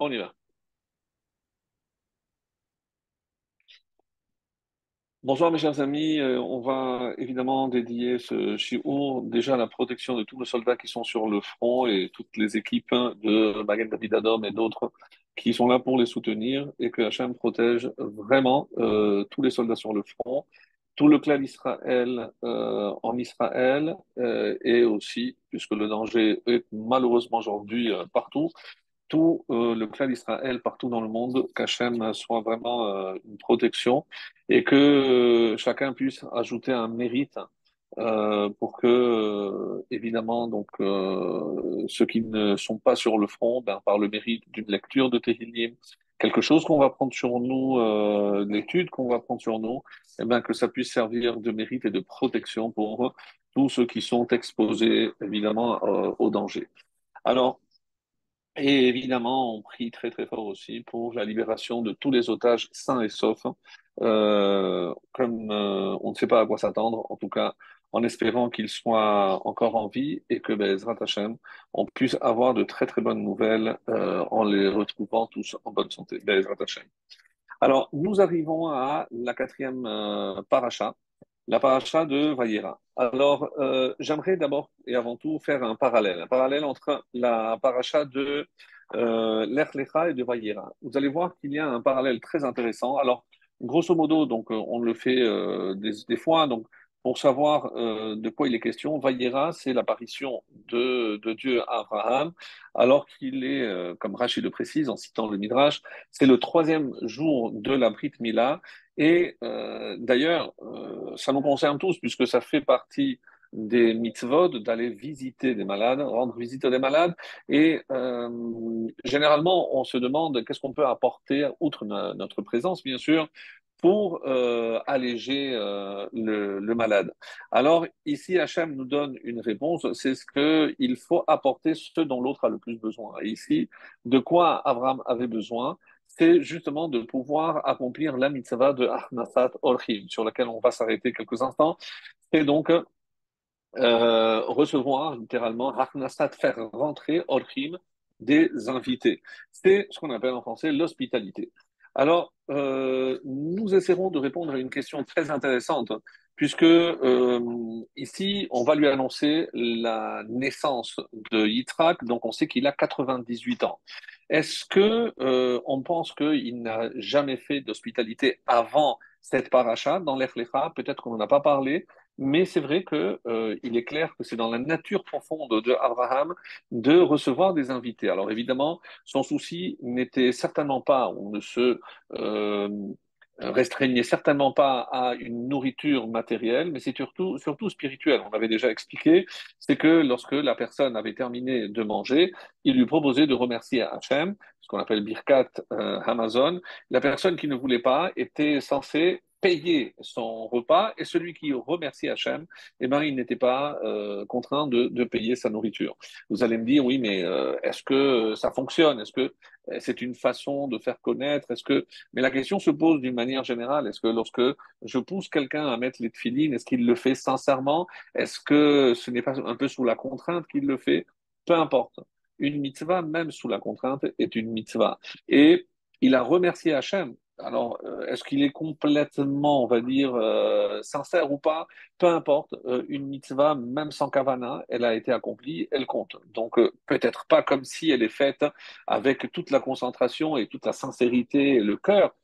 On y va. Bonsoir mes chers amis, Euh, on va évidemment dédier ce shiur déjà à la protection de tous nos soldats qui sont sur le front et toutes les équipes de Magen David Adom et d'autres qui sont là pour les soutenir et que Hachem protège vraiment euh, tous les soldats sur le front, tout le clan d'Israël euh, en Israël et aussi, puisque le danger est malheureusement aujourd'hui partout, tout euh, le clan d'Israël partout dans le monde, qu'Hachem soit vraiment euh, une protection et que euh, chacun puisse ajouter un mérite euh, pour que, euh, évidemment, donc ceux qui ne sont pas sur le front, ben, par le mérite d'une lecture de Tehillim, quelque chose qu'on va prendre sur nous, euh, l'étude qu'on va prendre sur nous, eh ben, que ça puisse servir de mérite et de protection pour tous ceux qui sont exposés, évidemment, au danger. Alors, et évidemment, on prie très très fort aussi pour la libération de tous les otages sains et saufs. Euh, comme euh, on ne sait pas à quoi s'attendre, en tout cas en espérant qu'ils soient encore en vie et que Bezrat Hashem, on puisse avoir de très très bonnes nouvelles euh, en les retrouvant tous en bonne santé. Bezrat Hashem. Alors, nous arrivons à la quatrième euh, paracha, la paracha de Vayera. Alors, euh, j'aimerais d'abord et avant tout faire un parallèle, un parallèle entre la paracha de euh, Lech Lecha et de Vayera. Vous allez voir qu'il y a un parallèle très intéressant. Alors, grosso modo, donc, euh, on le fait euh, des, fois. Donc, pour savoir de quoi il est question, Vayera, c'est l'apparition de, Dieu à Abraham, alors qu'il est, comme Rachid le précise en citant le Midrash, c'est le troisième jour de la Brit Mila. Et euh, d'ailleurs, euh, ça nous concerne tous, puisque ça fait partie des mitzvot d'aller visiter des malades, rendre visite à des malades. Et euh, généralement, on se demande qu'est-ce qu'on peut apporter, outre no- notre présence, bien sûr, pour alléger le, le malade. Alors ici, Hachem nous donne une réponse, c'est ce qu'il faut apporter ce dont l'autre a le plus besoin. Et ici, de quoi Abraham avait besoin? C'est justement de pouvoir accomplir la mitzvah de Achnasat Orchim, sur laquelle on va s'arrêter quelques instants. C'est donc euh, recevoir littéralement Harnasat, faire rentrer Orchim des invités. C'est ce qu'on appelle en français l'hospitalité. Alors, euh, nous essaierons de répondre à une question très intéressante, puisque euh, ici, on va lui annoncer la naissance de Yitzhak, donc on sait qu'il a 98 ans. Est-ce que euh, on pense qu'il n'a jamais fait d'hospitalité avant cette paracha dans l'Echlecha? Peut-être qu'on n'en a pas parlé, mais c'est vrai que, euh, est clair que c'est dans la nature profonde de Abraham de recevoir des invités. Alors évidemment, son souci n'était certainement pas, on ne se euh, restreignait certainement pas à une nourriture matérielle, mais c'est surtout, surtout spirituel. On avait déjà expliqué, c'est que lorsque la personne avait terminé de manger, il lui proposait de remercier Hachem, ce qu'on appelle Birkat euh, Hamazon. La personne qui ne voulait pas était censée payer son repas et celui qui remerciait Hachem, eh ben, il n'était pas euh, contraint de, de, payer sa nourriture. Vous allez me dire, oui, mais euh, est-ce que ça fonctionne? Est-ce que c'est une façon de faire connaître? Est-ce que Mais la question se pose d'une manière générale. Est-ce que lorsque je pousse quelqu'un à mettre les tefilines, est-ce qu'il le fait sincèrement? Est-ce que ce n'est pas un peu sous la contrainte qu'il le fait? Peu importe. Une mitzvah, même sous la contrainte, est une mitzvah. Et il a remercié Hachem alors, euh, est-ce qu'il est complètement, on va dire, euh, sincère ou pas? Peu importe, euh, une mitzvah, même sans kavana, elle a été accomplie, elle compte. Donc, peut-être pas comme si elle est faite avec toute la concentration et toute la sincérité et le cœur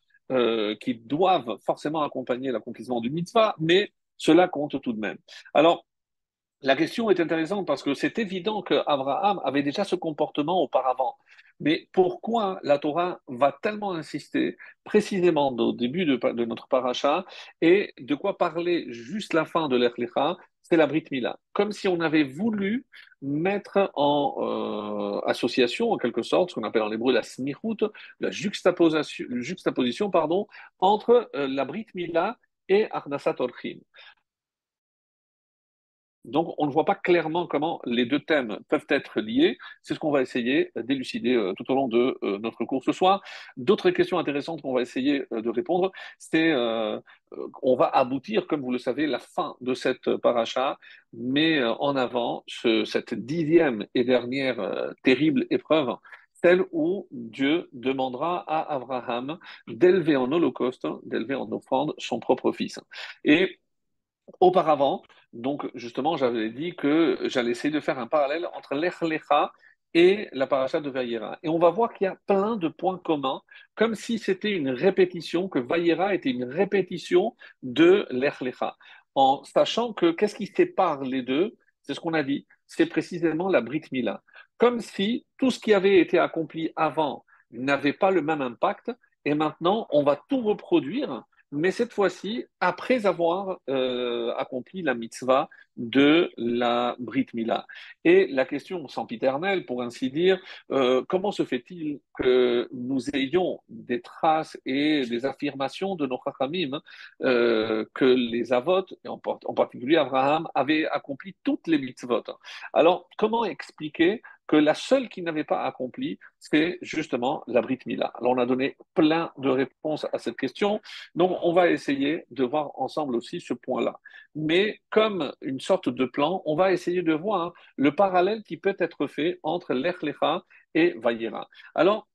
qui doivent forcément accompagner l'accomplissement d'une mitzvah, mais cela compte tout de même. Alors, la question est intéressante parce que c'est évident qu'Abraham avait déjà ce comportement auparavant. Mais pourquoi la Torah va tellement insister précisément au début de, notre paracha et de quoi parler juste la fin de l'Echlecha, c'est la Brit Mila. Comme si on avait voulu mettre en euh, association, en quelque sorte, ce qu'on appelle en hébreu la smichut, la juxtaposition, juxtaposition pardon, entre euh, la Brit Mila et Arnasat Orchim. Donc, on ne voit pas clairement comment les deux thèmes peuvent être liés. C'est ce qu'on va essayer d'élucider euh, tout au long de euh, notre cours ce soir. D'autres questions intéressantes qu'on va essayer euh, de répondre, c'est euh, on va aboutir, comme vous le savez, la fin de cette paracha, mais en avant, ce, cette dixième et dernière terrible épreuve, celle où Dieu demandera à Abraham d'élever en holocauste, d'élever en offrande son propre fils. Et auparavant, donc justement, j'avais dit que j'allais essayer de faire un parallèle entre l'Echlecha et la paracha de Vayera. Et on va voir qu'il y a plein de points communs, comme si c'était une répétition, que Vayera était une répétition de l'Echlecha. En sachant que qu'est-ce qui sépare les deux? C'est ce qu'on a dit, c'est précisément la Brit Mila. Comme si tout ce qui avait été accompli avant n'avait pas le même impact, et maintenant on va tout reproduire mais cette fois-ci, après avoir euh, accompli la mitzvah de la Brit Mila. Et la question sempiternelle, pour ainsi dire, euh, comment se fait-il que nous ayons des traces et des affirmations de nos chachamim euh, que les avot, en, en particulier Abraham, avaient accompli toutes les mitzvot? Alors, comment expliquer que la seule qui n'avait pas accompli, c'est justement la Brit Mila. Alors, on a donné plein de réponses à cette question, donc on va essayer de voir ensemble aussi ce point-là. Mais comme une sorte de plan, on va essayer de voir le parallèle qui peut être fait entre l'Echlecha et Vayera. Alors,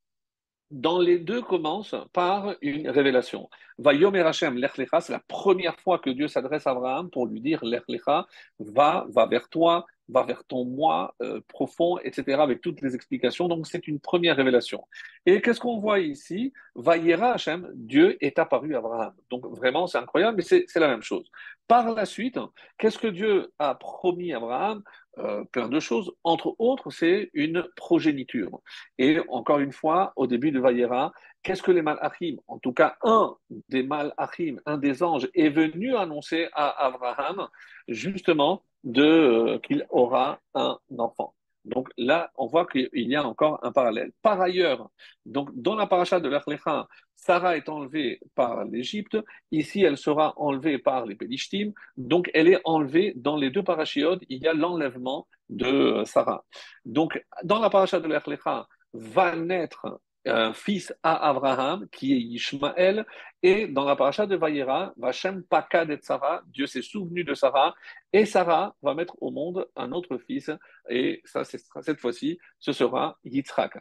dans les deux commence par une révélation. Vayomer Hashem, l'Echlecha, c'est la première fois que Dieu s'adresse à Abraham pour lui dire l'Echlecha, va, va vers toi, va vers ton moi euh, profond, etc., avec toutes les explications. Donc, c'est une première révélation. Et qu'est-ce qu'on voit ici? Vayera Hashem, Dieu est apparu à Abraham. Donc, vraiment, c'est incroyable, mais c'est la même chose. Par la suite, qu'est-ce que Dieu a promis à Abraham? Euh, plein de choses. Entre autres, c'est une progéniture. Et encore une fois, au début de Vayera, qu'est-ce que les Malachim En tout cas, un des Malachim, un des anges, est venu annoncer à Abraham? Justement de euh, qu'il aura un enfant. Donc là, on voit qu'il y a encore un parallèle. Par ailleurs, donc dans la paracha de l'Achlecha, Sarah est enlevée par l'Égypte. Ici, elle sera enlevée par les Pélishtim. Donc, elle est enlevée dans les deux parachiotes. Il y a l'enlèvement de Sarah. Donc, dans la paracha de l'Echlecha, va naître un fils à Abraham, qui est Ishmaël, et dans la paracha de Vayera, Vachem Pakad et Sarah, Dieu s'est souvenu de Sarah, et Sarah va mettre au monde un autre fils, et cette fois-ci, ce sera Yitzhak.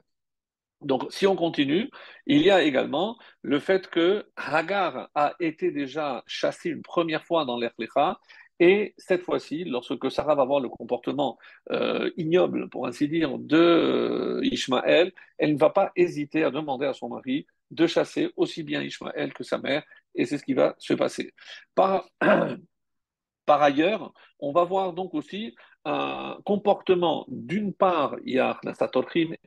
Donc, si on continue, il y a également le fait que Hagar a été déjà chassée une première fois dans l'Erlecha, et cette fois-ci, lorsque Sarah va voir le comportement euh, ignoble, pour ainsi dire, de euh, Ishmaël, elle ne va pas hésiter à demander à son mari de chasser aussi bien Ishmaël que sa mère, et c'est ce qui va se passer. Par, ailleurs, on va voir donc aussi un comportement, d'une part, il y a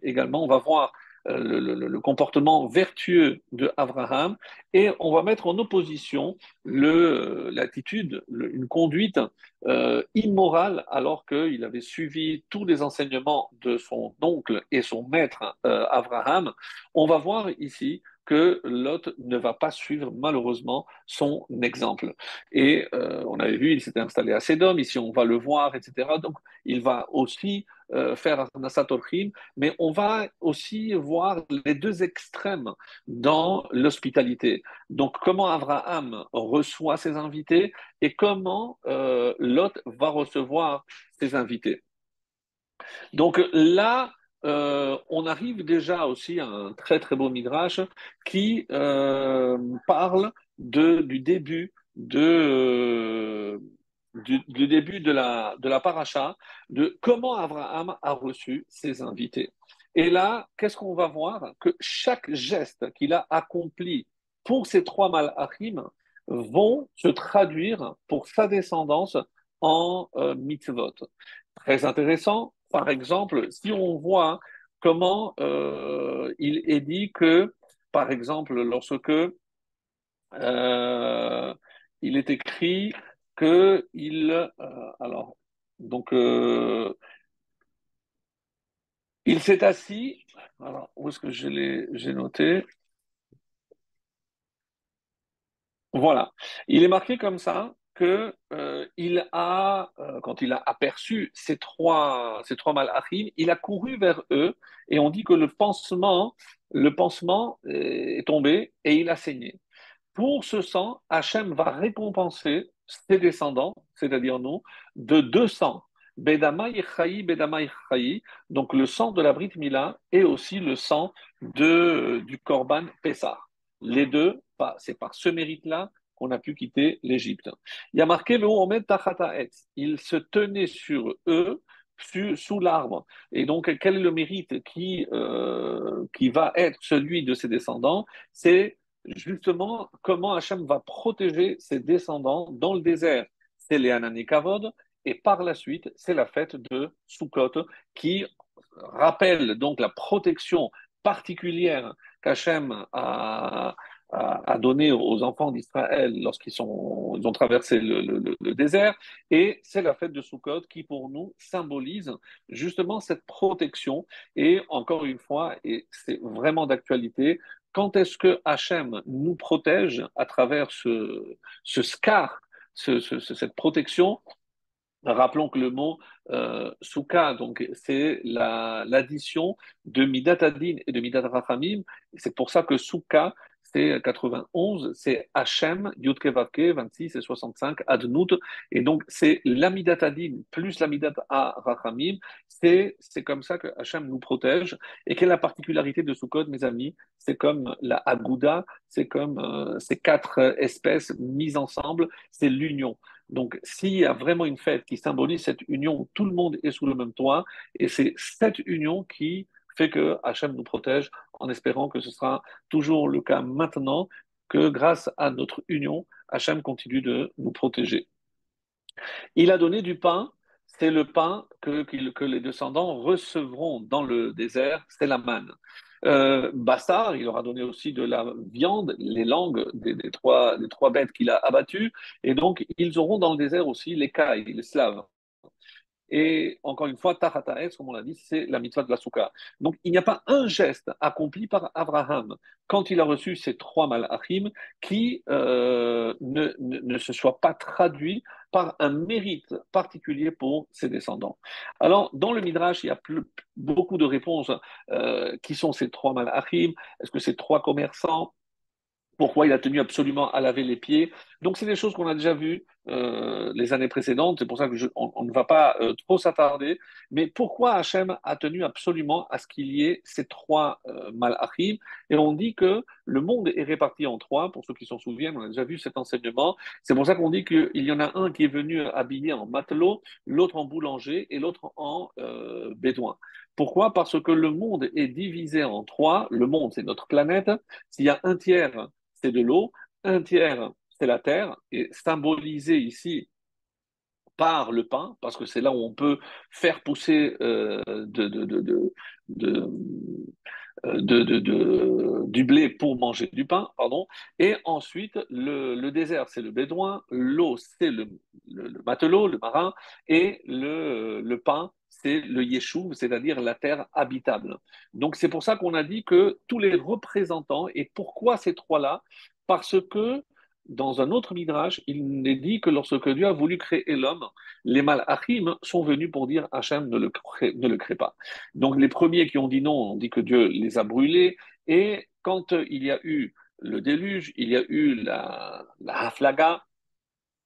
également, on va voir euh, le, comportement vertueux de Abraham et on va mettre en opposition l'attitude, une conduite euh, immorale alors qu'il avait suivi tous les enseignements de son oncle et son maître euh, Abraham. On va voir ici que Lot ne va pas suivre malheureusement son exemple. Et on avait vu, il s'était installé à Sédom, ici on va le voir, etc. Donc il va aussi euh, faire Nasat mais on va aussi voir les deux extrêmes dans l'hospitalité. Donc, comment Abraham reçoit ses invités et comment euh, Lot va recevoir ses invités. Donc là, euh, on arrive déjà aussi à un très très beau midrash qui parle de, du début de du, début de la, de la paracha, de comment Abraham a reçu ses invités. Et là, qu'est-ce qu'on va voir? Que chaque geste qu'il a accompli pour ces trois malachim vont se traduire pour sa descendance en euh, mitzvot. Très intéressant, par exemple, si on voit comment euh, il est dit que, par exemple, lorsque euh, il est écrit que il, euh, alors, donc, il s'est assis. Alors, où est-ce que j'ai noté? Voilà. Il est marqué comme ça euh, il a, quand il a aperçu ces trois, ces trois malachim, il a couru vers eux et on dit que le pansement, le pansement est tombé et il a saigné. Pour ce sang, Hachem va récompenser ses descendants, c'est-à-dire nous, de 200. Bedamai Chayi, Bedamai. Donc le sang de la Brit Mila et aussi le sang de, du Korban Pessah. Les deux, c'est par ce mérite-là qu'on a pu quitter l'Égypte. Il y a marqué le Omed Il se tenait sur eux sous, l'arbre. Et donc, quel est le mérite qui, euh, qui va être celui de ses descendants? C'est justement comment Hachem va protéger ses descendants dans le désert. C'est les Ananikavod, et par la suite, c'est la fête de Sukkot qui rappelle donc la protection particulière qu'Hachem a, a, donné aux enfants d'Israël lorsqu'ils ils ont traversé le, désert. Et c'est la fête de Sukkot qui, pour nous, symbolise justement cette protection. Et encore une fois, et c'est vraiment d'actualité, quand est-ce que Hachem nous protège à travers ce, ce scar, cette protection? Rappelons que le mot euh, donc c'est l'addition de Midat Adin et de Midat Rachamim. C'est pour ça que Souka, c'est 91, c'est Hachem, Yudkevake, 26 et 65, Adnout. Et donc, c'est l'Amidat Adin plus l'Amidat Rachamim. C'est comme ça que Hachem nous protège. Et quelle est la particularité de Sukkot, mes amis? C'est comme la Agouda, c'est comme euh, ces quatre espèces mises ensemble, c'est l'union. Donc, s'il y a vraiment une fête qui symbolise cette union tout le monde est sous le même toit, et c'est cette union qui fait que Hachem nous protège en espérant que ce sera toujours le cas maintenant, que grâce à notre union, Hachem continue de nous protéger. Il a donné du pain, c'est le pain que, les descendants recevront dans le désert, c'est la manne. Euh, Bassar, il leur a donné aussi de la viande, les langues des, trois, des trois bêtes qu'il a abattues, et donc ils auront dans le désert aussi les cailles, les slaves. Et encore une fois, Tahataes, comme on l'a dit, c'est la mitzvah de la soukha. Donc il n'y a pas un geste accompli par Abraham quand il a reçu ces trois malachim qui euh, ne, se soit pas traduit par un mérite particulier pour ses descendants. Alors, dans le Midrash, il y a beaucoup de réponses. Euh, qui sont ces trois malachim Est-ce que c'est trois commerçants? Pourquoi il a tenu absolument à laver les pieds. Donc, c'est des choses qu'on a déjà vues euh, les années précédentes. C'est pour ça que on, ne va pas euh, trop s'attarder. Mais pourquoi Hachem a tenu absolument à ce qu'il y ait ces trois euh, malachim? Et on dit que le monde est réparti en trois. Pour ceux qui s'en souviennent, on a déjà vu cet enseignement. C'est pour ça qu'on dit qu'il y en a un qui est venu habillé en matelot, l'autre en boulanger et l'autre en euh, bédouin. Pourquoi? Parce que le monde est divisé en trois. Le monde, c'est notre planète. S'il y a un tiers c'est de l'eau, un tiers, c'est la terre, et symbolisé ici par le pain, parce que c'est là où on peut faire pousser du blé pour manger du pain, pardon. Et ensuite, le, désert, c'est le bédouin, l'eau, c'est le, matelot, le marin, et le, pain, c'est le yeshuv, c'est-à-dire la terre habitable. Donc c'est pour ça qu'on a dit que tous les représentants, et pourquoi ces trois-là? Parce que dans un autre midrash, il est dit que lorsque Dieu a voulu créer l'homme, les malachim sont venus pour dire Hachem ne le, crée, ne le crée pas. Donc les premiers qui ont dit non, ont dit que Dieu les a brûlés, et quand il y a eu le déluge, il y a eu la, la haflaga,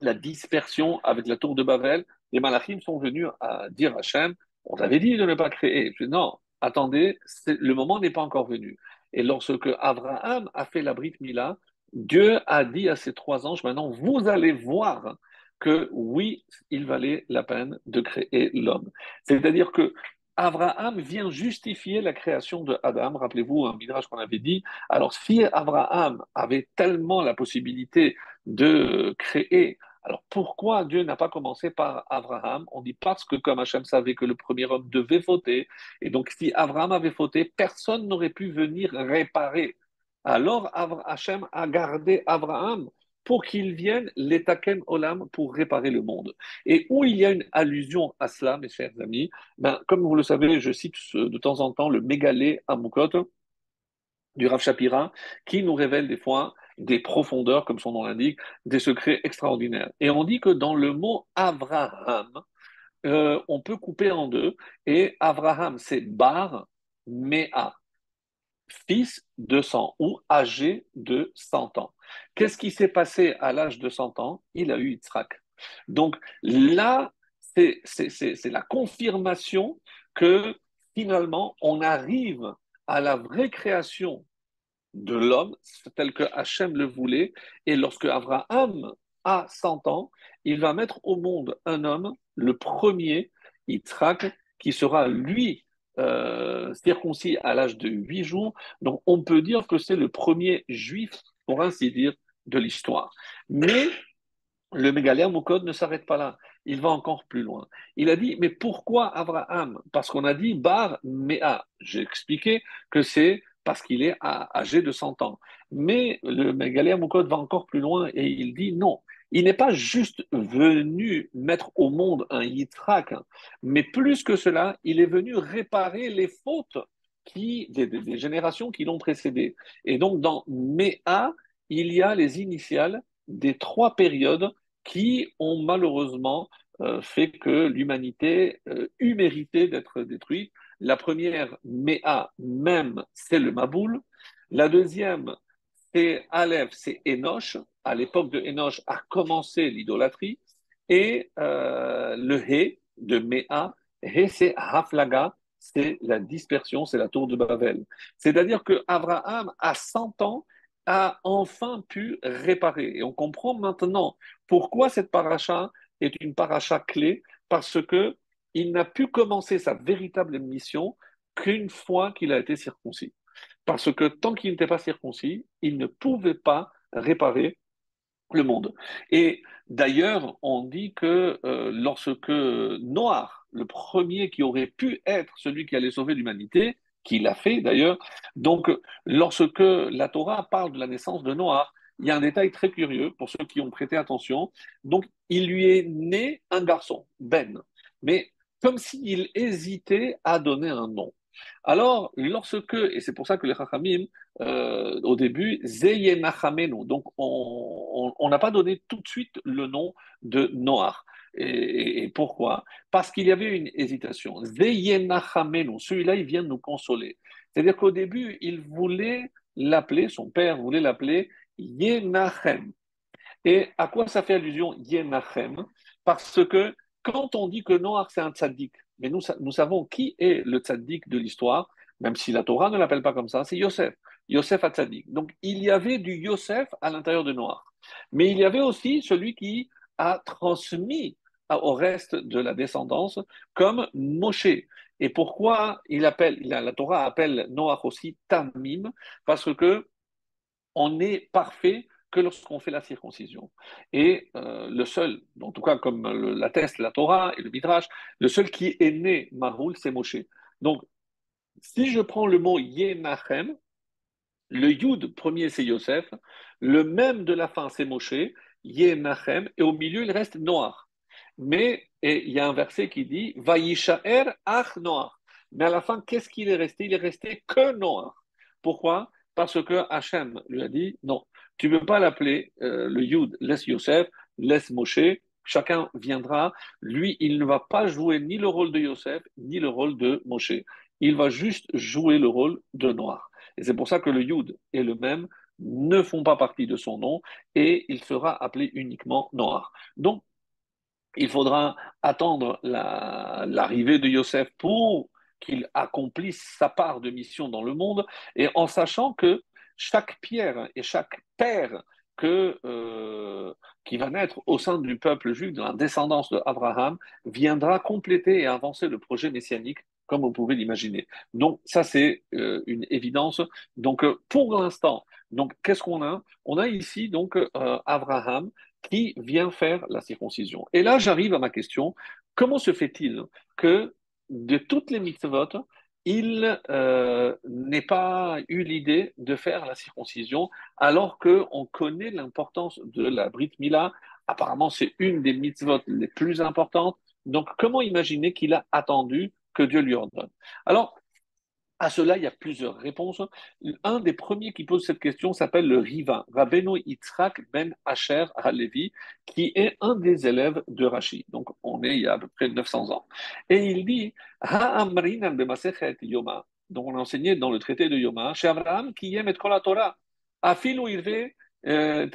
la dispersion avec la tour de Babel, les malachim sont venus à dire à Hachem, on t'avait dit de ne pas créer. Non, attendez, le moment n'est pas encore venu. Et lorsque Abraham a fait la Brit Mila, Dieu a dit à ses trois anges, maintenant, vous allez voir que oui, il valait la peine de créer l'homme. C'est-à-dire que Abraham vient justifier la création de Adam. Rappelez-vous un midrash qu'on avait dit. Alors, si Abraham avait tellement la possibilité de créer alors pourquoi Dieu n'a pas commencé par Abraham? On dit parce que comme Hachem savait que le premier homme devait fauter, et donc si Abraham avait fauté, personne n'aurait pu venir réparer. Alors Hachem a gardé Abraham pour qu'il vienne l'etakem olam pour réparer le monde. Et où il y a une allusion à cela, mes chers amis, ben, comme vous le savez, je cite de temps en temps le mégalé Amukot du Rav Shapira, qui nous révèle des fois des profondeurs, comme son nom l'indique, des secrets extraordinaires. Et on dit que dans le mot Avraham, euh, on peut couper en deux, et Avraham, c'est Bar Mea, fils de 100 ou âgé de 100 ans. Qu'est-ce qui s'est passé à l'âge de 100 ans? Il a eu Yitzhak. Donc là, c'est la confirmation que finalement, on arrive à la vraie création de l'homme, tel que Hachem le voulait. Et lorsque Abraham a 100 ans, il va mettre au monde un homme, le premier, Yitzhak, qui sera lui euh, circoncis à l'âge de 8 jours. Donc on peut dire que c'est le premier juif, pour ainsi dire, de l'histoire. Mais le mégalère Moukod ne s'arrête pas là. Il va encore plus loin. Il a dit, mais pourquoi Abraham? Parce qu'on a dit Bar Mea. J'ai expliqué que c'est parce qu'il est âgé de 100 ans. Mais le mégalère Moukod va encore plus loin et il dit non. Il n'est pas juste venu mettre au monde un Yitzhak, mais plus que cela, il est venu réparer les fautes qui, des, des générations qui l'ont précédé. Et donc, dans Mea, il y a les initiales des trois périodes qui ont malheureusement euh, fait que l'humanité euh, eut mérité d'être détruite. La première, Mea, même, c'est le Maboul. La deuxième, c'est Aleph, c'est Enoch. À l'époque de Enoch a commencé l'idolâtrie. Et euh, le He de Mea, He, c'est Haflaga, c'est la dispersion, c'est la tour de Babel. C'est-à-dire que Abraham, à 100 ans, a enfin pu réparer. Et on comprend maintenant pourquoi cette paracha est une paracha clé, parce que il n'a pu commencer sa véritable mission qu'une fois qu'il a été circoncis. Parce que tant qu'il n'était pas circoncis, il ne pouvait pas réparer le monde. Et d'ailleurs, on dit que euh, lorsque Noah, le premier qui aurait pu être celui qui allait sauver l'humanité, qu'il a fait d'ailleurs. Donc, lorsque la Torah parle de la naissance de Noah, il y a un détail très curieux pour ceux qui ont prêté attention. Donc, il lui est né un garçon, Ben, mais comme s'il hésitait à donner un nom. Alors, lorsque, et c'est pour ça que les Chachamim, euh, au début, Zeyenachamenu, donc on n'a pas donné tout de suite le nom de Noah. Et, pourquoi? Parce qu'il y avait une hésitation. Celui-là, il vient nous consoler. C'est-à-dire qu'au début, il voulait l'appeler, son père voulait l'appeler Yenachem. Et à quoi ça fait allusion Yenachem? Parce que quand on dit que Noach c'est un tzaddik, mais nous, nous savons qui est le tzaddik de l'histoire, même si la Torah ne l'appelle pas comme ça, c'est Yosef. Yosef a tzaddik. Donc il y avait du Yosef à l'intérieur de Noach. Mais il y avait aussi celui qui a transmis au reste de la descendance comme Moshe. Et pourquoi il appelle, la Torah appelle Noach aussi Tamim? Parce que on est parfait que lorsqu'on fait la circoncision. Et euh, le seul, en tout cas comme l'atteste la Torah et le Midrash, le seul qui est né Mahoul, c'est Moshe. Donc, si je prends le mot Yenachem, le Yud premier c'est Yosef, le même de la fin c'est Moshe, Yenachem, et au milieu il reste Noach. Mais il y a un verset qui dit Vaïshaer ach Noach. Mais à la fin, qu'est-ce qu'il est resté? Il est resté que Noach. Pourquoi? Parce que Hachem lui a dit non, tu ne peux pas l'appeler euh, le Yud, laisse Yosef, laisse Moshe, chacun viendra. Lui, il ne va pas jouer ni le rôle de Yosef, ni le rôle de Moshe. Il va juste jouer le rôle de Noach. Et c'est pour ça que le Yud est le même, ne font pas partie de son nom, et il sera appelé uniquement Noach. Donc, il faudra attendre l'arrivée de Yosef pour qu'il accomplisse sa part de mission dans le monde, et en sachant que chaque pierre et chaque père euh, qui va naître au sein du peuple juif, de la descendance d'Abraham, viendra compléter et avancer le projet messianique, comme vous pouvez l'imaginer. Donc ça, c'est euh, une évidence. Donc euh, pour l'instant, qu'est-ce qu'on a? On a ici donc Abraham qui vient faire la circoncision. Et là, j'arrive à ma question. Comment se fait-il que de toutes les mitzvot, il euh, pas eu l'idée de faire la circoncision alors qu'on connaît l'importance de la Brit Mila Apparemment, c'est une des mitzvot les plus importantes. Donc, comment imaginer qu'il a attendu que Dieu lui ordonne? Alors, à cela, il y a plusieurs réponses. Un des premiers qui pose cette question s'appelle le Riva, Rabbeinu Yitzhak ben Asher Halevi, qui est un des élèves de Rashi. Donc, on est il y a à peu près 900 ans. Et il dit Ha'amrinan Yoma. Donc, on a enseigné dans le traité de Yoma, chez Abraham, qui aime être la Torah. Afilu Irve euh,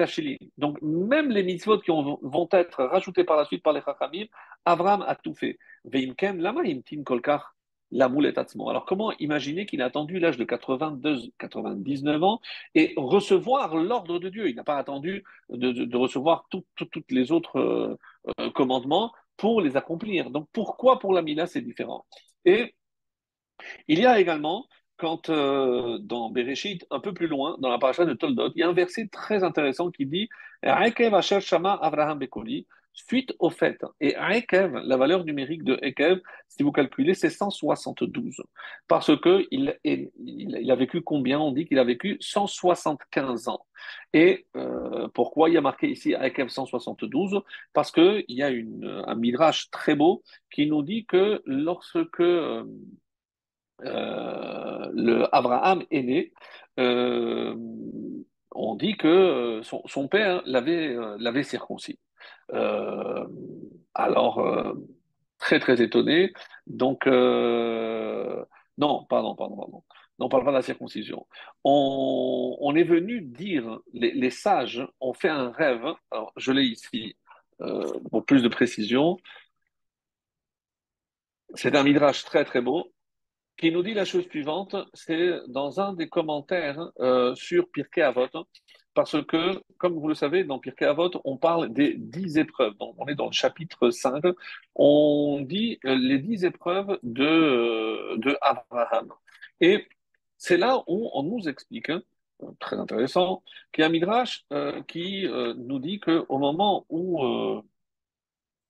donc, même les mitzvot qui vont être rajoutés par la suite par les Chachamim, Abraham a tout fait. Veimken, lama imtin kolkar la moulette Alors comment imaginer qu'il a attendu l'âge de 82, 99 ans et recevoir l'ordre de Dieu? Il n'a pas attendu de, recevoir tous les autres euh, euh, commandements pour les accomplir. Donc pourquoi pour la Mila c'est différent? Et il y a également quand euh, dans Bereshit, un peu plus loin, dans la paracha de Toldot, il y a un verset très intéressant qui dit suite au fait. Et Ekev, la valeur numérique de Ekev, si vous calculez, c'est 172. Parce que il, a vécu combien? On dit qu'il a vécu 175 ans. Et euh, pourquoi il y a marqué ici Ekev 172 Parce qu'il y a un midrash très beau qui nous dit que lorsque euh, euh, Abraham est né, on dit que son, père l'avait circoncis. Euh, alors, euh, très très étonné. Donc, euh, non, pardon, pardon, pardon. On parle pas de la circoncision. On, est venu dire, les, sages ont fait un rêve, alors je l'ai ici pour plus de précision. C'est un midrash très très beau qui nous dit la chose suivante, c'est dans un des commentaires sur Pirkei Avot, parce que, comme vous le savez, dans Pirkei Avot, on parle des dix épreuves. On est dans le chapitre 5. On dit euh, les dix épreuves de, euh, de Abraham. Et c'est là où on nous explique, hein, très intéressant, qu'il y a midrash euh, qui nous dit qu'au moment où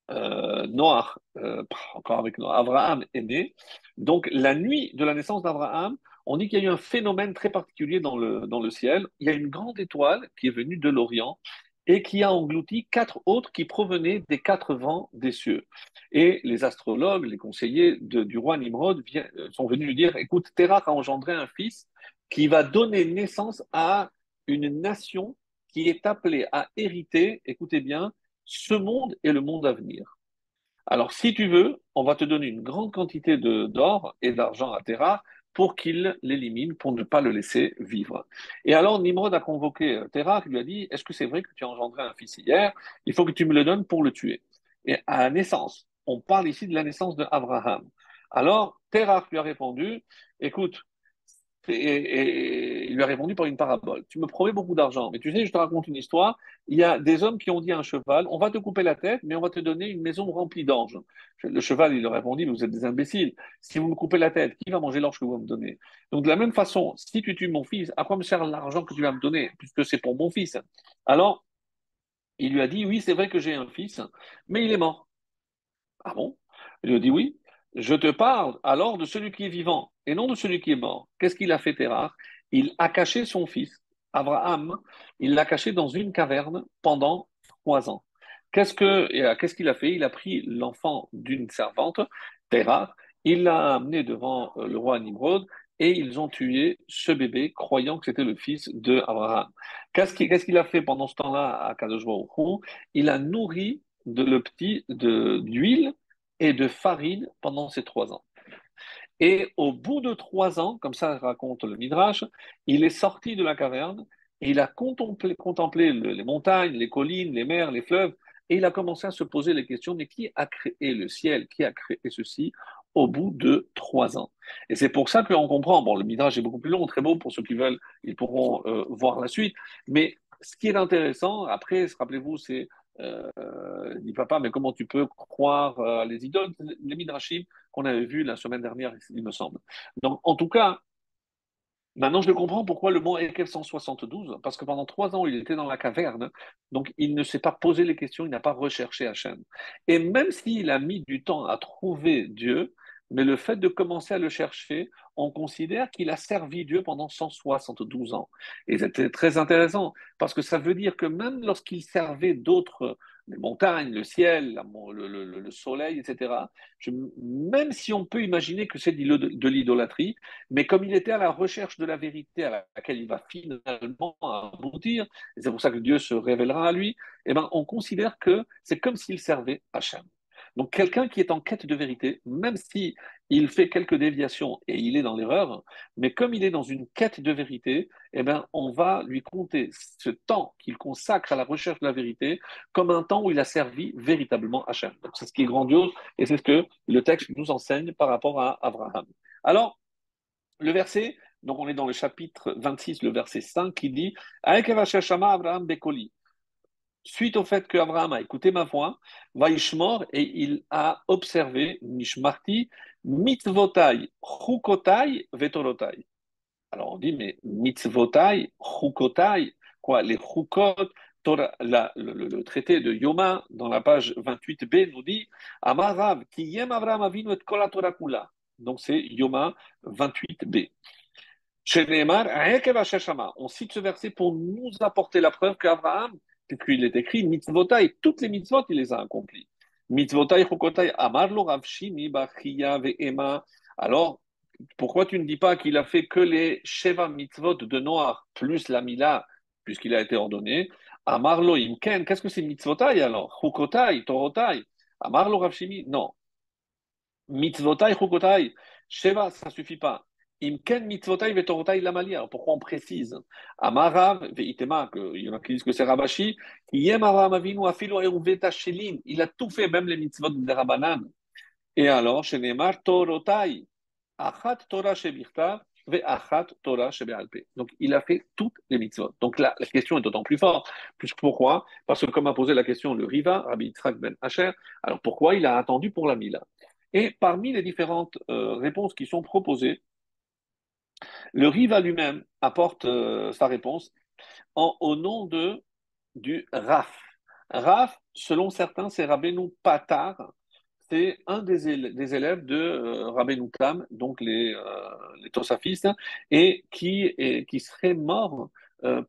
Noah, encore avec Noah, Abraham est né, donc la nuit de la naissance d'Abraham, on dit qu'il y a eu un phénomène très particulier dans le, dans le ciel. Il y a une grande étoile qui est venue de l'Orient et qui a englouti quatre autres qui provenaient des quatre vents des cieux. Et les astrologues, les conseillers du roi Nimrod euh, sont venus lui dire, écoute, Terah a engendré un fils qui va donner naissance à une nation qui est appelée à hériter, écoutez bien, ce monde et le monde à venir. Alors, si tu veux, on va te donner une grande quantité d'or et d'argent à Terah pour qu'il l'élimine, pour ne pas le laisser vivre. Et alors Nimrod a convoqué euh, Terah, qui lui a dit, est-ce que c'est vrai que tu as engendré un fils hier? Il faut que tu me le donnes pour le tuer. Et à la naissance, on parle ici de la naissance d'Abraham. Alors Terah lui a répondu, écoute, et, il lui a répondu par une parabole. Tu me promets beaucoup d'argent, mais tu sais, je te raconte une histoire. Il y a des hommes qui ont dit à un cheval, on va te couper la tête, mais on va te donner une maison remplie d'anges. Le cheval, il leur a répondu, vous êtes des imbéciles. Si vous me coupez la tête, qui va manger l'orge que vous me donnez? Donc de la même façon, si tu tues mon fils, à quoi me sert l'argent que tu vas me donner, puisque c'est pour mon fils? Alors, il lui a dit, oui, c'est vrai que j'ai un fils, mais il est mort. Ah bon? Il lui a dit, oui. Je te parle alors de celui qui est vivant et non de celui qui est mort. Qu'est-ce qu'il a fait, Terah Il a caché son fils, Abraham, il l'a caché dans une caverne pendant trois ans. Qu'est-ce que, qu'est-ce qu'il a fait? Il a pris l'enfant d'une servante, Terah, il l'a amené devant euh, le roi Nimrod et ils ont tué ce bébé croyant que c'était le fils d'Abraham. Qu'est-ce qu'il a fait pendant ce temps-là à Kadosh Il a nourri de, le petit d'huile et de farine pendant ces trois ans. Et au bout de trois ans, comme ça raconte le Midrash, il est sorti de la caverne et il a contemplé, contemplé les montagnes, les collines, les mers, les fleuves, et il a commencé à se poser les questions, mais qui a créé le ciel, qui a créé ceci au bout de trois ans? Et c'est pour ça qu'on comprend, bon, le Midrash est beaucoup plus long, très beau, pour ceux qui veulent, ils pourront euh, voir la suite, mais ce qui est intéressant, après, rappelez-vous, c'est euh, dit papa, mais comment tu peux croire euh, les idoles, les midrashim qu'on avait vus la semaine dernière, il me semble. Donc, en tout cas, maintenant je comprends pourquoi le mot Ekev 172, parce que pendant trois ans, il était dans la caverne, donc il ne s'est pas posé les questions, il n'a pas recherché Hachem. Et même s'il a mis du temps à trouver Dieu, mais le fait de commencer à le chercher, on considère qu'il a servi Dieu pendant 172 ans. Et c'était très intéressant, parce que ça veut dire que même lorsqu'il servait d'autres, les montagnes, le ciel, le, soleil, etc., même si on peut imaginer que c'est de l'idolâtrie, mais comme il était à la recherche de la vérité à laquelle il va finalement aboutir, et c'est pour ça que Dieu se révélera à lui, eh ben, on considère que c'est comme s'il servait Hachem. Donc quelqu'un qui est en quête de vérité, même si il fait quelques déviations et il est dans l'erreur, mais comme il est dans une quête de vérité, eh bien, on va lui compter ce temps qu'il consacre à la recherche de la vérité comme un temps où il a servi véritablement Hachem. C'est ce qui est grandiose et c'est ce que le texte nous enseigne par rapport à Abraham. Alors, le verset, donc on est dans le chapitre 26, le verset 5, qui dit Abraham Bekoli suite au fait qu'Abraham a écouté ma voix, Vaishmor, et il a observé, Nishmarti, mitzvotai, chukotai, vetorotai. Alors on dit, mais mitzvotai, chukotai, quoi, les chukot, le, traité de Yoma, dans la page 28b, nous dit Amarav, ki yem Abraham avinu et. Donc c'est Yoma 28b. On cite ce verset pour nous apporter la preuve qu'Abraham puisqu'il est écrit mitzvotai, toutes les mitzvot, il les a accomplies. Mitzvotai, chokotai, amarlo ravshimi, bachia, ve'ema. Alors, pourquoi tu ne dis pas qu'il a fait que les sheva mitzvot de noir, plus la mila, puisqu'il a été ordonné? Amarlo imken, qu'est-ce que c'est mitzvotai alors? Chukotai, torotai. Amarlo ravshimi, non. Mitzvotai, chukotai, sheva, ça ne suffit pas. Imken mitzvotai vetorotai. Pourquoi on précise? Amarav veitema, il y en a qui disent que c'est Rabashi, avinu afilo eruveta. Il a tout fait, même les mitzvot de Rabanan. Et alors, chez Neymar, torotai, achat Torah shebirta, ve'achat Torah shebealpe. Donc, il a fait toutes les mitzvot. Donc, la, la question est d'autant plus forte. Plus pourquoi? Parce que, comme a posé la question le Riva, Rabbi Yitzhak ben Asher, alors pourquoi il a attendu pour la Mila? Et parmi les différentes euh, réponses qui sont proposées, le Riva lui-même apporte euh, sa réponse au nom de, du Raf. Raf, selon certains, c'est Rabbeinu Patar. C'est un des, élèves de euh, Rabbeinu Tam, donc les, euh, Tosafistes, et qui, serait mort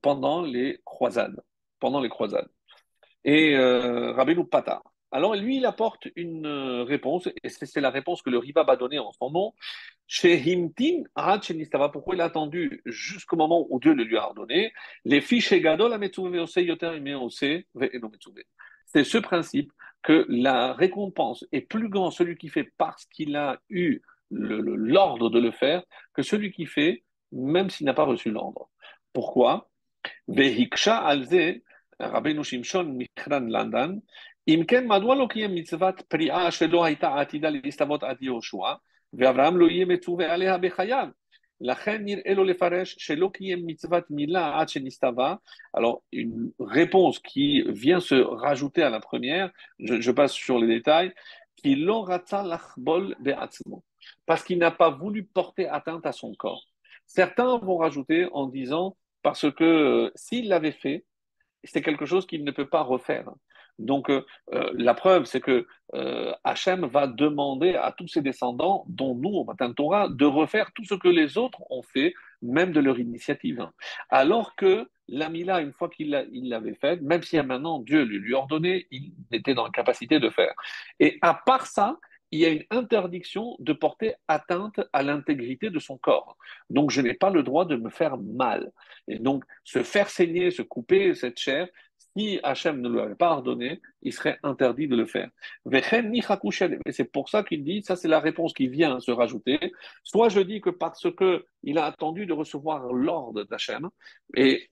pendant les croisades. Pendant les croisades. Et Rabbeinu Patar. Alors lui, il apporte une réponse, et c'est la réponse que le Riva va donner en son nom. Chez Himtin, pourquoi il a attendu jusqu'au moment où Dieu le lui a ordonné? Les fiches Gadol C'est ce principe que la récompense est plus grande celui qui fait parce qu'il a eu l'ordre de le faire que celui qui fait même s'il n'a pas reçu l'ordre. Pourquoi? Alze Rabbeinu Shimshon Landan. Imken madwa lo kiyem mitzvat pri'a shelo haita atida listamot ad Yoshua. ואברהם לא יהיה מצווה עליה בחייו. לכן נראה לו לפרש שלא קיים מצוות מילה עד שנסתווה. Alors, une réponse qui vient se rajouter à la première, je, je passe sur les détails, qui לא רצה לחבול בעצמו, parce qu'il n'a pas voulu porter atteinte à son corps. Certains vont rajouter en disant, parce que euh, s'il l'avait fait, c'est quelque chose qu'il ne peut pas refaire. Donc, euh, euh, la preuve, c'est que euh, Hachem va demander à tous ses descendants, dont nous, au matin Torah, de refaire tout ce que les autres ont fait, même de leur initiative. Alors que l'Amila, une fois qu'il l'avait fait, même si maintenant Dieu lui ordonnait, il était dans la capacité de faire. Et à part ça, il y a une interdiction de porter atteinte à l'intégrité de son corps. Donc, je n'ai pas le droit de me faire mal. Et donc, se faire saigner, se couper cette chair, si Hachem ne lui pas ordonné, il serait interdit de le faire. Et c'est pour ça qu'il dit, ça c'est la réponse qui vient se rajouter. Soit je dis que parce que il a attendu de recevoir l'ordre d'Hachem, et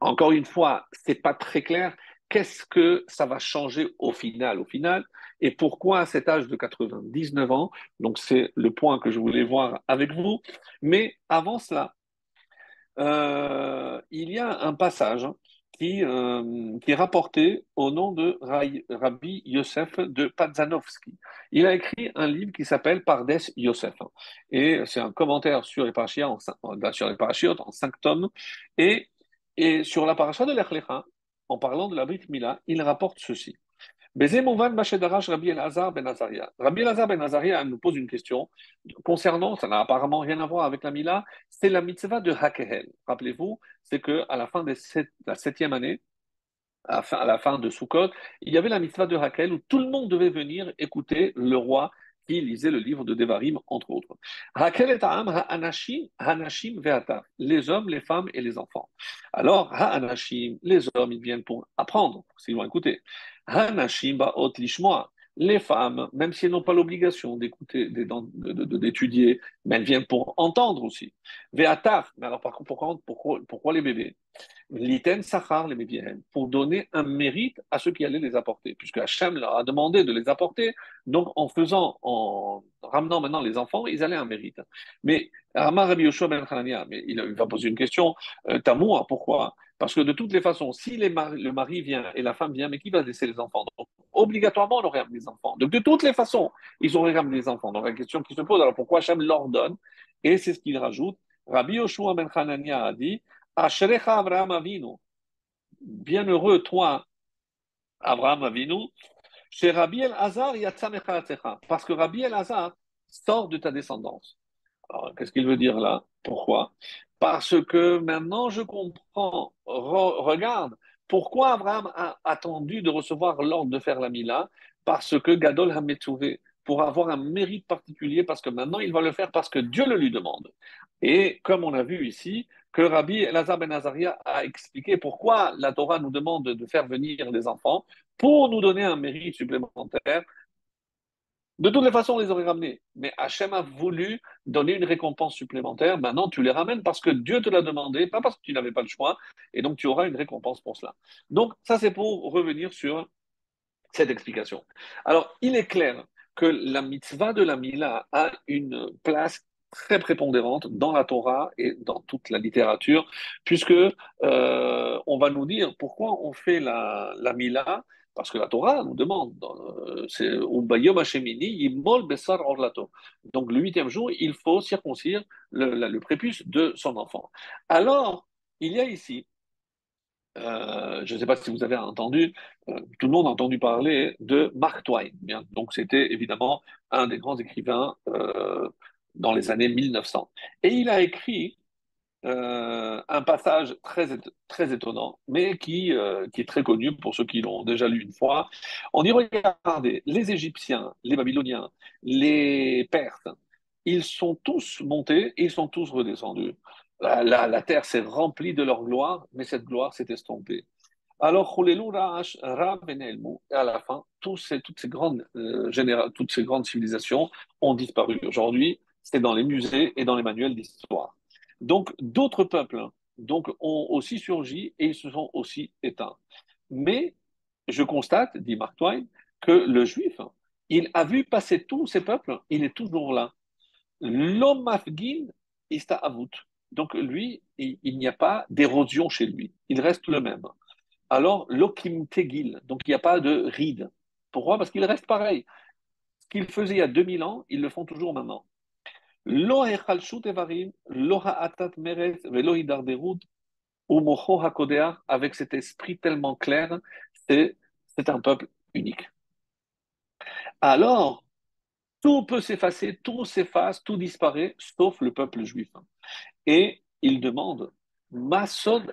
encore une fois, c'est pas très clair. Qu'est-ce que ça va changer au final, au final, et pourquoi à cet âge de 99 ans Donc c'est le point que je voulais voir avec vous. Mais avant cela, euh, il y a un passage qui, euh, qui est rapporté au nom de Rabbi Yosef de Padzanovski. Il a écrit un livre qui s'appelle Pardes Yosef. Et c'est un commentaire sur les parachiotes en, cinq tomes. Et, et sur la paracha de l'Echlecha, en parlant de la Brit Mila, il rapporte ceci. Rabbi Elazar ben Azaria. Rabbi Elazar ben Azaria nous pose une question concernant, ça n'a apparemment rien à voir avec la Mila, c'est la mitzvah de Hakehel. Rappelez-vous, c'est qu'à la fin de la septième année, à la fin de Sukkot, il y avait la mitzvah de Hakel où tout le monde devait venir écouter le roi qui lisait le livre de Devarim, entre autres. Hakel et Ha'anashim, Ha'anashim ve'ata. Les hommes, les femmes et les enfants. Alors, Ha'anashim, les hommes, ils viennent pour apprendre, s'ils vont écouter. Les femmes, même si elles n'ont pas l'obligation d'écouter, d'étudier, mais elles viennent pour entendre aussi. Ve'atar, mais alors par contre, pourquoi, les bébés L'iten sachar les pour donner un mérite à ceux qui allaient les apporter, puisque Hachem leur a demandé de les apporter, donc en faisant, en ramenant maintenant les enfants, ils allaient un mérite. Mais Amar Rabbi Yoshua ben mais il va poser une question, euh, Tamour, pourquoi? Parce que de toutes les façons, si le mari vient et la femme vient, mais qui va laisser les enfants? Donc, Obligatoirement, on aurait ramené les enfants. Donc de toutes les façons, ils auraient ramené les enfants. Donc la question qui se pose, alors pourquoi Hachem l'ordonne Et c'est ce qu'il rajoute. Rabbi Yoshua ben a dit, Ashrecha Abraham Avinu. Bienheureux toi, Abraham Avinu, chez Rabbi El Hazar Parce que Rabbi El Hazar sort de ta descendance. Qu'est-ce qu'il veut dire là? Pourquoi? Parce que maintenant je comprends. regarde, pourquoi Abraham a attendu de recevoir l'ordre de faire la Mila? Parce que Gadol Hametouvé, pour avoir un mérite particulier, parce que maintenant il va le faire parce que Dieu le lui demande. Et comme on a vu ici, que Rabbi Elazar ben Azaria a expliqué pourquoi la Torah nous demande de faire venir les enfants pour nous donner un mérite supplémentaire. De toutes les façons, on les aurait ramenés. Mais Hachem a voulu donner une récompense supplémentaire. Maintenant, tu les ramènes parce que Dieu te l'a demandé, pas parce que tu n'avais pas le choix. Et donc, tu auras une récompense pour cela. Donc, ça, c'est pour revenir sur cette explication. Alors, il est clair que la mitzvah de la Mila a une place très prépondérante dans la Torah et dans toute la littérature, puisque euh, on va nous dire pourquoi on fait la, la Mila, parce que la Torah nous demande, euh, c'est Donc le huitième jour, il faut circoncire le, le, prépuce de son enfant. Alors, il y a ici, euh, je ne sais pas si vous avez entendu, tout le monde a entendu parler de Mark Twain. Bien, donc c'était évidemment un des grands écrivains dans les années 1900. Et il a écrit euh, un passage très, très étonnant, mais qui, euh, qui est très connu pour ceux qui l'ont déjà lu une fois. On y regardez, les Égyptiens, les Babyloniens, les Perses, ils sont tous montés et ils sont tous redescendus. La, terre s'est remplie de leur gloire, mais cette gloire s'est estompée. Alors, et à la fin, toutes, ces grandes, euh, toutes ces grandes civilisations ont disparu. Aujourd'hui, c'est dans les musées et dans les manuels d'histoire. Donc d'autres peuples donc, ont aussi surgi et ils se sont aussi éteints. Mais je constate, dit Mark Twain, que le juif, il a vu passer tous ces peuples, il est toujours là. L'homme afghim, ista avut. Donc lui, il, n'y a pas d'érosion chez lui, il reste le même. Alors, l'okim tegil, donc il n'y a pas de ride. Pourquoi? Parce qu'il reste pareil. Ce qu'il faisait il y a 2000 ans, ils le font toujours maintenant avec cet esprit tellement clair, c'est un peuple unique. Alors, tout peut s'effacer, tout s'efface, tout disparaît, sauf le peuple juif. Et il demande, Masod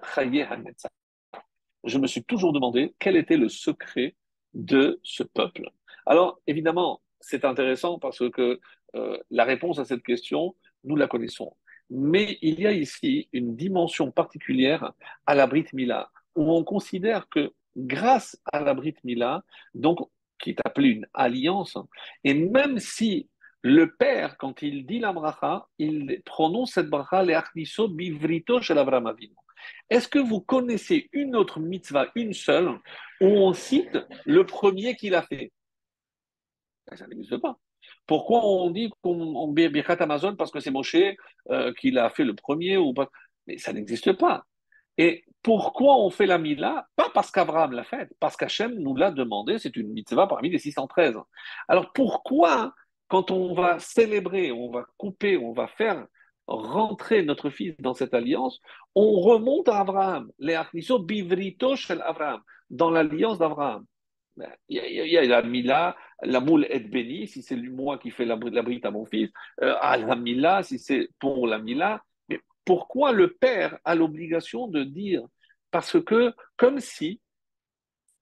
Je me suis toujours demandé quel était le secret de ce peuple. Alors, évidemment, c'est intéressant parce que euh, la réponse à cette question, nous la connaissons. Mais il y a ici une dimension particulière à la Brit Mila, où on considère que grâce à la Brit Mila, donc qui est appelée une alliance, et même si le père, quand il dit la bracha, il prononce cette bracha, les achniso bivrito chez Est-ce que vous connaissez une autre mitzvah, une seule, où on cite le premier qu'il a fait? Ça n'existe pas. Pourquoi on dit qu'on Birkat Amazon parce que c'est Moshe euh, qui l'a fait le premier ou pas? Mais ça n'existe pas. Et pourquoi on fait la Mila? Pas parce qu'Abraham l'a fait, parce qu'Hachem nous l'a demandé, c'est une mitzvah parmi les 613. Alors pourquoi, quand on va célébrer, on va couper, on va faire rentrer notre fils dans cette alliance, on remonte à Abraham, les Bivrito shel Abraham, dans l'alliance d'Abraham. Ben, il y, a, la Mila, la moule est bénie, si c'est moi qui fais la, la à mon fils, euh, à la Mila, si c'est pour la Mila. Mais pourquoi le père a l'obligation de dire? Parce que, comme si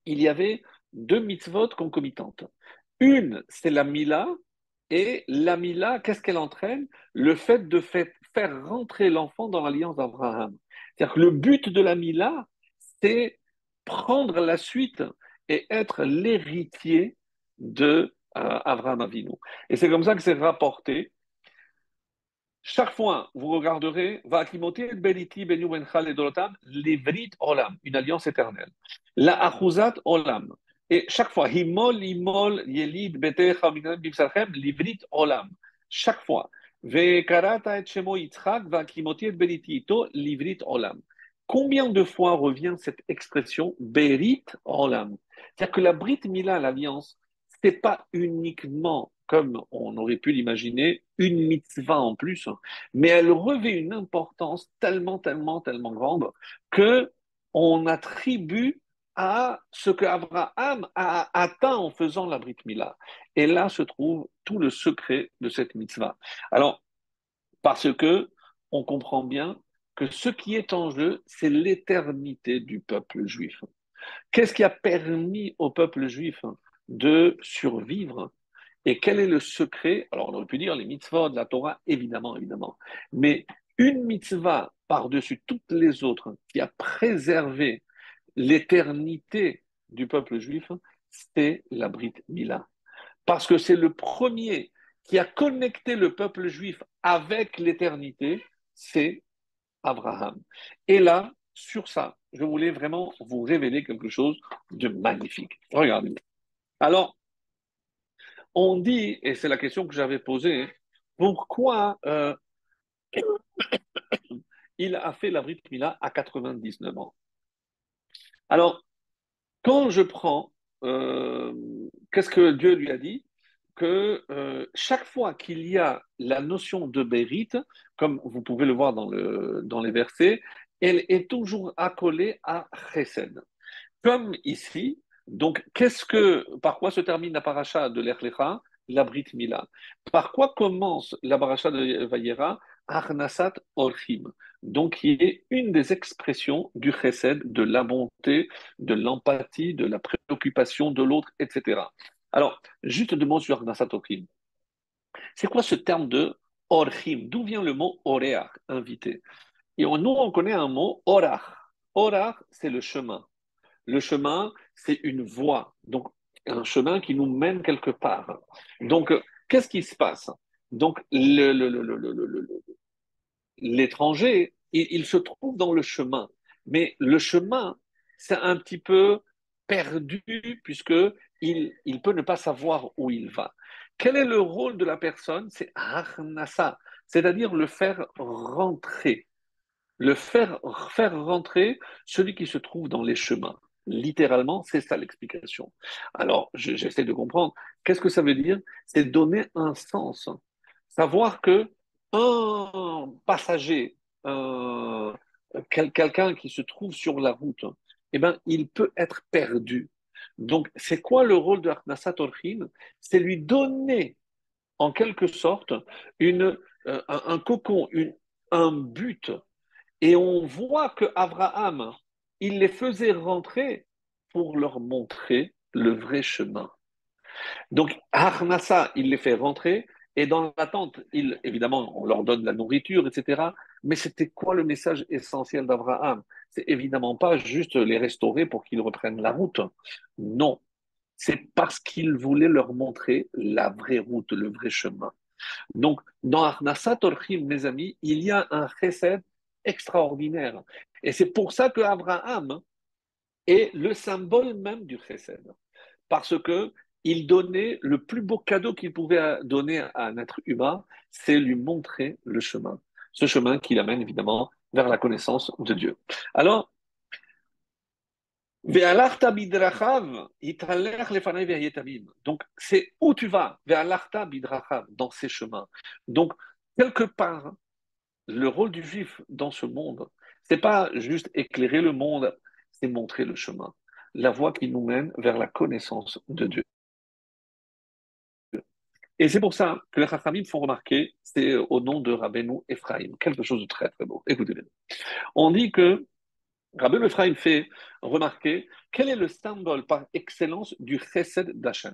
il y avait deux mitzvot concomitantes. Une, c'est la Mila, et la Mila, qu'est-ce qu'elle entraîne? Le fait de faire rentrer l'enfant dans l'alliance d'Abraham. C'est-à-dire que le but de la Mila, c'est prendre la suite et être l'héritier de Avraham Avinu. Et c'est comme ça que c'est rapporté chaque fois, vous regarderez, va Beliti Livrit Olam, une alliance éternelle. La Achuzat Olam. Et chaque fois, Himol, Himol, Yelid, Betecha, Bimsachem, Livrit Olam. Chaque fois. Vekarata et Shemo Yitzhak, va Beliti Ito, Livrit Olam. Combien de fois revient cette expression Berit Olam? C'est-à-dire que la Brit Mila, l'alliance, ce n'est pas uniquement comme on aurait pu l'imaginer, une mitzvah en plus, mais elle revêt une importance tellement, tellement, tellement grande que on attribue à ce que Abraham a atteint en faisant la Brit Mila. Et là se trouve tout le secret de cette mitzvah. Alors, parce que on comprend bien que ce qui est en jeu, c'est l'éternité du peuple juif. Qu'est-ce qui a permis au peuple juif de survivre? Et quel est le secret? Alors, on aurait pu dire les mitzvahs de la Torah, évidemment, évidemment. Mais une mitzvah par-dessus toutes les autres qui a préservé l'éternité du peuple juif, c'est la Brit Mila. Parce que c'est le premier qui a connecté le peuple juif avec l'éternité, c'est Abraham. Et là, sur ça, je voulais vraiment vous révéler quelque chose de magnifique. Regardez. Alors, on dit, et c'est la question que j'avais posée, pourquoi euh, il a fait la Brit Mila à 99 ans? Alors, quand je prends, euh, qu'est-ce que Dieu lui a dit? Que euh, chaque fois qu'il y a la notion de Bérite, comme vous pouvez le voir dans, le, dans les versets, elle est toujours accolée à Chesed. Comme ici, donc, qu'est-ce que, par quoi se termine la paracha de l'Echlecha La Brit Mila? Par quoi commence la paracha de Vayera? Arnasat Orchim. Donc, qui est une des expressions du chesed, de la bonté, de l'empathie, de la préoccupation de l'autre, etc. Alors, juste deux mots sur Arnasat Orchim. C'est quoi ce terme de Orchim? D'où vient le mot Oreach, invité? Et nous, on connaît un mot Orach. Orach, c'est le chemin. Le chemin, c'est une voie, donc un chemin qui nous mène quelque part. Donc, qu'est-ce qui se passe? Donc, l'étranger, il, se trouve dans le chemin, mais le chemin, c'est un petit peu perdu puisque il, peut ne pas savoir où il va. Quel est le rôle de la personne? C'est arnasa, c'est-à-dire le faire rentrer, le faire, faire rentrer celui qui se trouve dans les chemins. Littéralement, c'est ça l'explication. Alors, j'essaie de comprendre. Qu'est-ce que ça veut dire? C'est donner un sens. Savoir que un passager, quelqu'un qui se trouve sur la route, eh ben, il peut être perdu. Donc, c'est quoi le rôle de Arnasat Orchim C'est lui donner, en quelque sorte, une, euh, un, cocon, une, un but. Et on voit que Abraham, il les faisait rentrer pour leur montrer le vrai chemin. Donc, Arnassa, il les fait rentrer, et dans l'attente, évidemment, on leur donne la nourriture, etc. Mais c'était quoi le message essentiel d'Abraham? C'est évidemment pas juste les restaurer pour qu'ils reprennent la route. Non, c'est parce qu'il voulait leur montrer la vraie route, le vrai chemin. Donc, dans Arnassa Torchim, mes amis, il y a un chesed extraordinaire. Et c'est pour ça que Abraham est le symbole même du chesed. Parce que il donnait le plus beau cadeau qu'il pouvait donner à un être humain, c'est lui montrer le chemin. Ce chemin qui l'amène évidemment vers la connaissance de Dieu. Alors, donc, c'est où tu vas, dans ces chemins. Donc, quelque part, le rôle du juif dans ce monde, c'est pas juste éclairer le monde, c'est montrer le chemin, la voie qui nous mène vers la connaissance de Dieu. Et c'est pour ça que les Chachamim font remarquer, c'est au nom de Rabbeinu Ephraim, quelque chose de très très beau. Écoutez bien. On dit que Rabbeinu Ephraim fait remarquer quel est le symbole par excellence du chesed d'Hachem.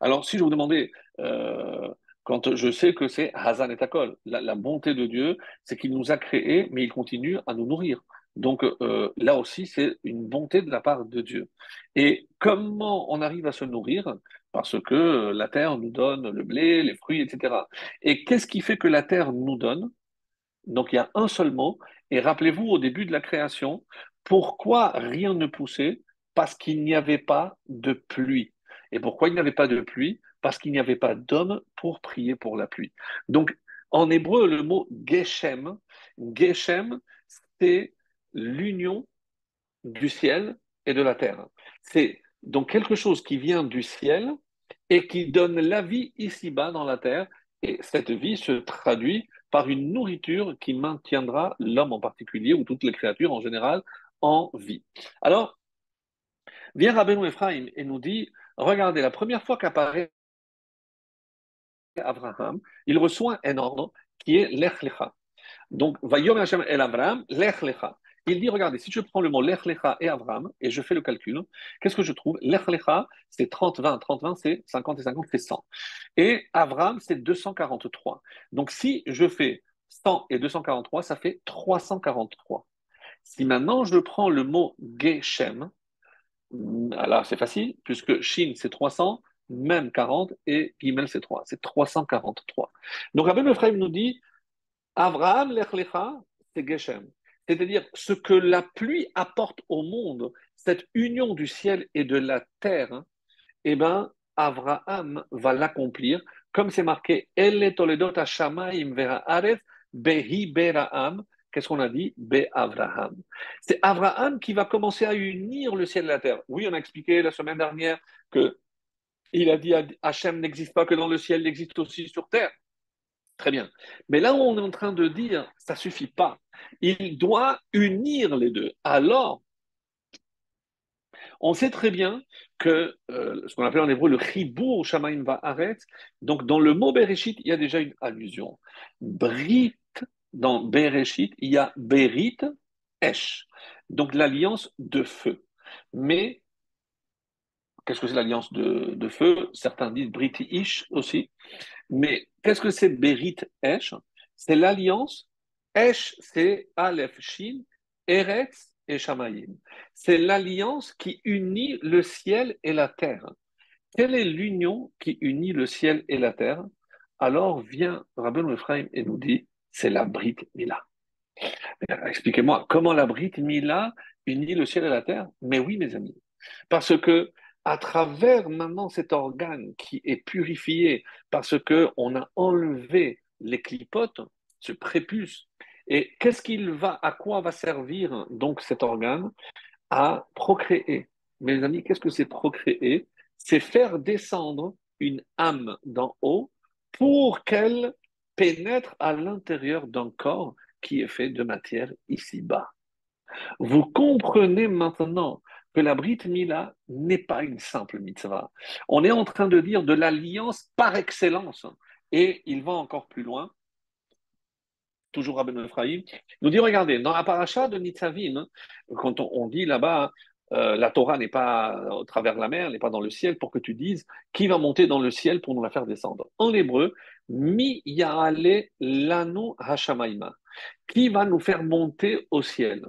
Alors, si je vous demandais, euh, quand je sais que c'est Hazan et Takol. La, bonté de Dieu, c'est qu'il nous a créés, mais il continue à nous nourrir. Donc euh, là aussi, c'est une bonté de la part de Dieu. Et comment on arrive à se nourrir? Parce que la terre nous donne le blé, les fruits, etc. Et qu'est-ce qui fait que la terre nous donne? Donc il y a un seul mot, et rappelez-vous au début de la création, pourquoi rien ne poussait? Parce qu'il n'y avait pas de pluie. Et pourquoi il n'y avait pas de pluie? Parce qu'il n'y avait pas d'homme pour prier pour la pluie. Donc en hébreu, le mot Geshem, Geshem, c'est l'union du ciel et de la terre. C'est donc quelque chose qui vient du ciel et qui donne la vie ici-bas dans la terre. Et cette vie se traduit par une nourriture qui maintiendra l'homme en particulier, ou toutes les créatures en général, en vie. Alors, vient Rabbeinu Ephraim et nous dit, regardez, la première fois qu'apparaît Abraham, il reçoit un ordre qui est Lech Lecha. Donc, Vayom Hashem El Abraham, Lech Lecha. Il dit, regardez, si je prends le mot Lech Lecha et Abraham, et je fais le calcul, qu'est-ce que je trouve? Lech Lecha, c'est 30, 20, 30, 20, c'est 50 et 50, c'est 100. Et Abraham, c'est 243. Donc, si je fais 100 et 243, ça fait 343. Si maintenant je prends le mot Geshem, là c'est facile, puisque Shin c'est 300, même 40, et Gimel c'est 3, c'est 343. Donc Rabbi Ephraim nous dit, Abraham l'echlecha, c'est Geshem. C'est-à-dire ce que la pluie apporte au monde, cette union du ciel et de la terre, eh bien, Abraham va l'accomplir, comme c'est marqué, Elle Toledot Vera Ares, Behi Beraam, Qu'est-ce qu'on a dit? Be Abraham. C'est Abraham qui va commencer à unir le ciel et la terre. Oui, on a expliqué la semaine dernière que il a dit Hachem n'existe pas que dans le ciel, il existe aussi sur terre. Très bien. Mais là où on est en train de dire, ça suffit pas. Il doit unir les deux. Alors, on sait très bien que euh, ce qu'on appelle en hébreu le chibur shamaim va'aret, donc dans le mot Bereshit, il y a déjà une allusion. Brit dans Bereshit, il y a Berit Esh, donc l'alliance de feu. Mais qu'est-ce que c'est l'alliance de, feu? Certains disent Brit Ish aussi. Mais qu'est-ce que c'est Berit Esh C'est l'alliance. Esh, c'est Aleph Shin, Eretz et Shamayim. C'est l'alliance qui unit le ciel et la terre. Quelle est l'union qui unit le ciel et la terre? Alors vient Rabbi Ephraim et nous dit c'est la Brit Mila. Expliquez-moi, comment la Brit Mila unit le ciel et la terre? Mais oui, mes amis. Parce que à travers maintenant cet organe qui est purifié, parce qu'on a enlevé les clipotes, ce prépuce, et qu'est-ce qu'il va, à quoi va servir donc cet organe? À procréer. Mes amis, qu'est-ce que c'est procréer? C'est faire descendre une âme d'en haut pour qu'elle pénètre à l'intérieur d'un corps qui est fait de matière ici-bas. Vous comprenez maintenant que la Brit Mila n'est pas une simple mitzvah. On est en train de dire de l'alliance par excellence. Et il va encore plus loin, toujours à Ben Ephraim, nous dit, regardez, dans la paracha de Nitzavim, quand on, dit là-bas, euh, la Torah n'est pas au travers de la mer, n'est pas dans le ciel, pour que tu dises qui va monter dans le ciel pour nous la faire descendre? En hébreu, Mi Yaale Lanu Hashamaima. Qui va nous faire monter au ciel?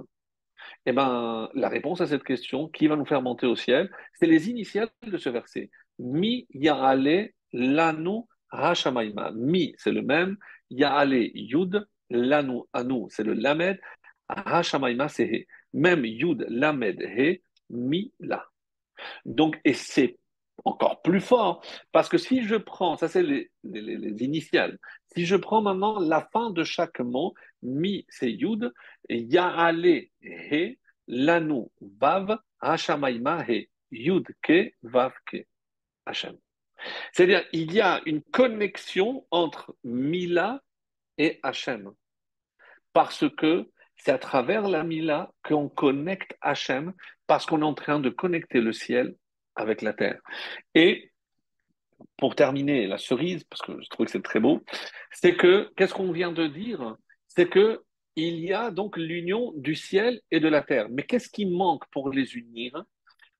Eh bien, la réponse à cette question, qui va nous faire monter au ciel, c'est les initiales de ce verset. Mi Yaale Lanu Hashamaima. Mi, c'est le même. Yaale Yud. Lanu Anu, c'est le Lamed. Hashamaima, c'est He. Même Yud, Lamed, He, Mi, La. Donc, et c'est encore plus fort. Parce que si je prends, ça c'est les, initiales, si je prends maintenant la fin de chaque mot, mi c'est yud, yaale he, lanu vav, hashamaima he, yud ke, vav ke, hachem. C'est-à-dire, il y a une connexion entre Mila et Hachem. Parce que c'est à travers la Mila qu'on connecte Hachem, parce qu'on est en train de connecter le ciel avec la terre. Et pour terminer, la cerise, parce que je trouve que c'est très beau, c'est que, qu'est-ce qu'on vient de dire? C'est que il y a donc l'union du ciel et de la terre. Mais qu'est-ce qui manque pour les unir?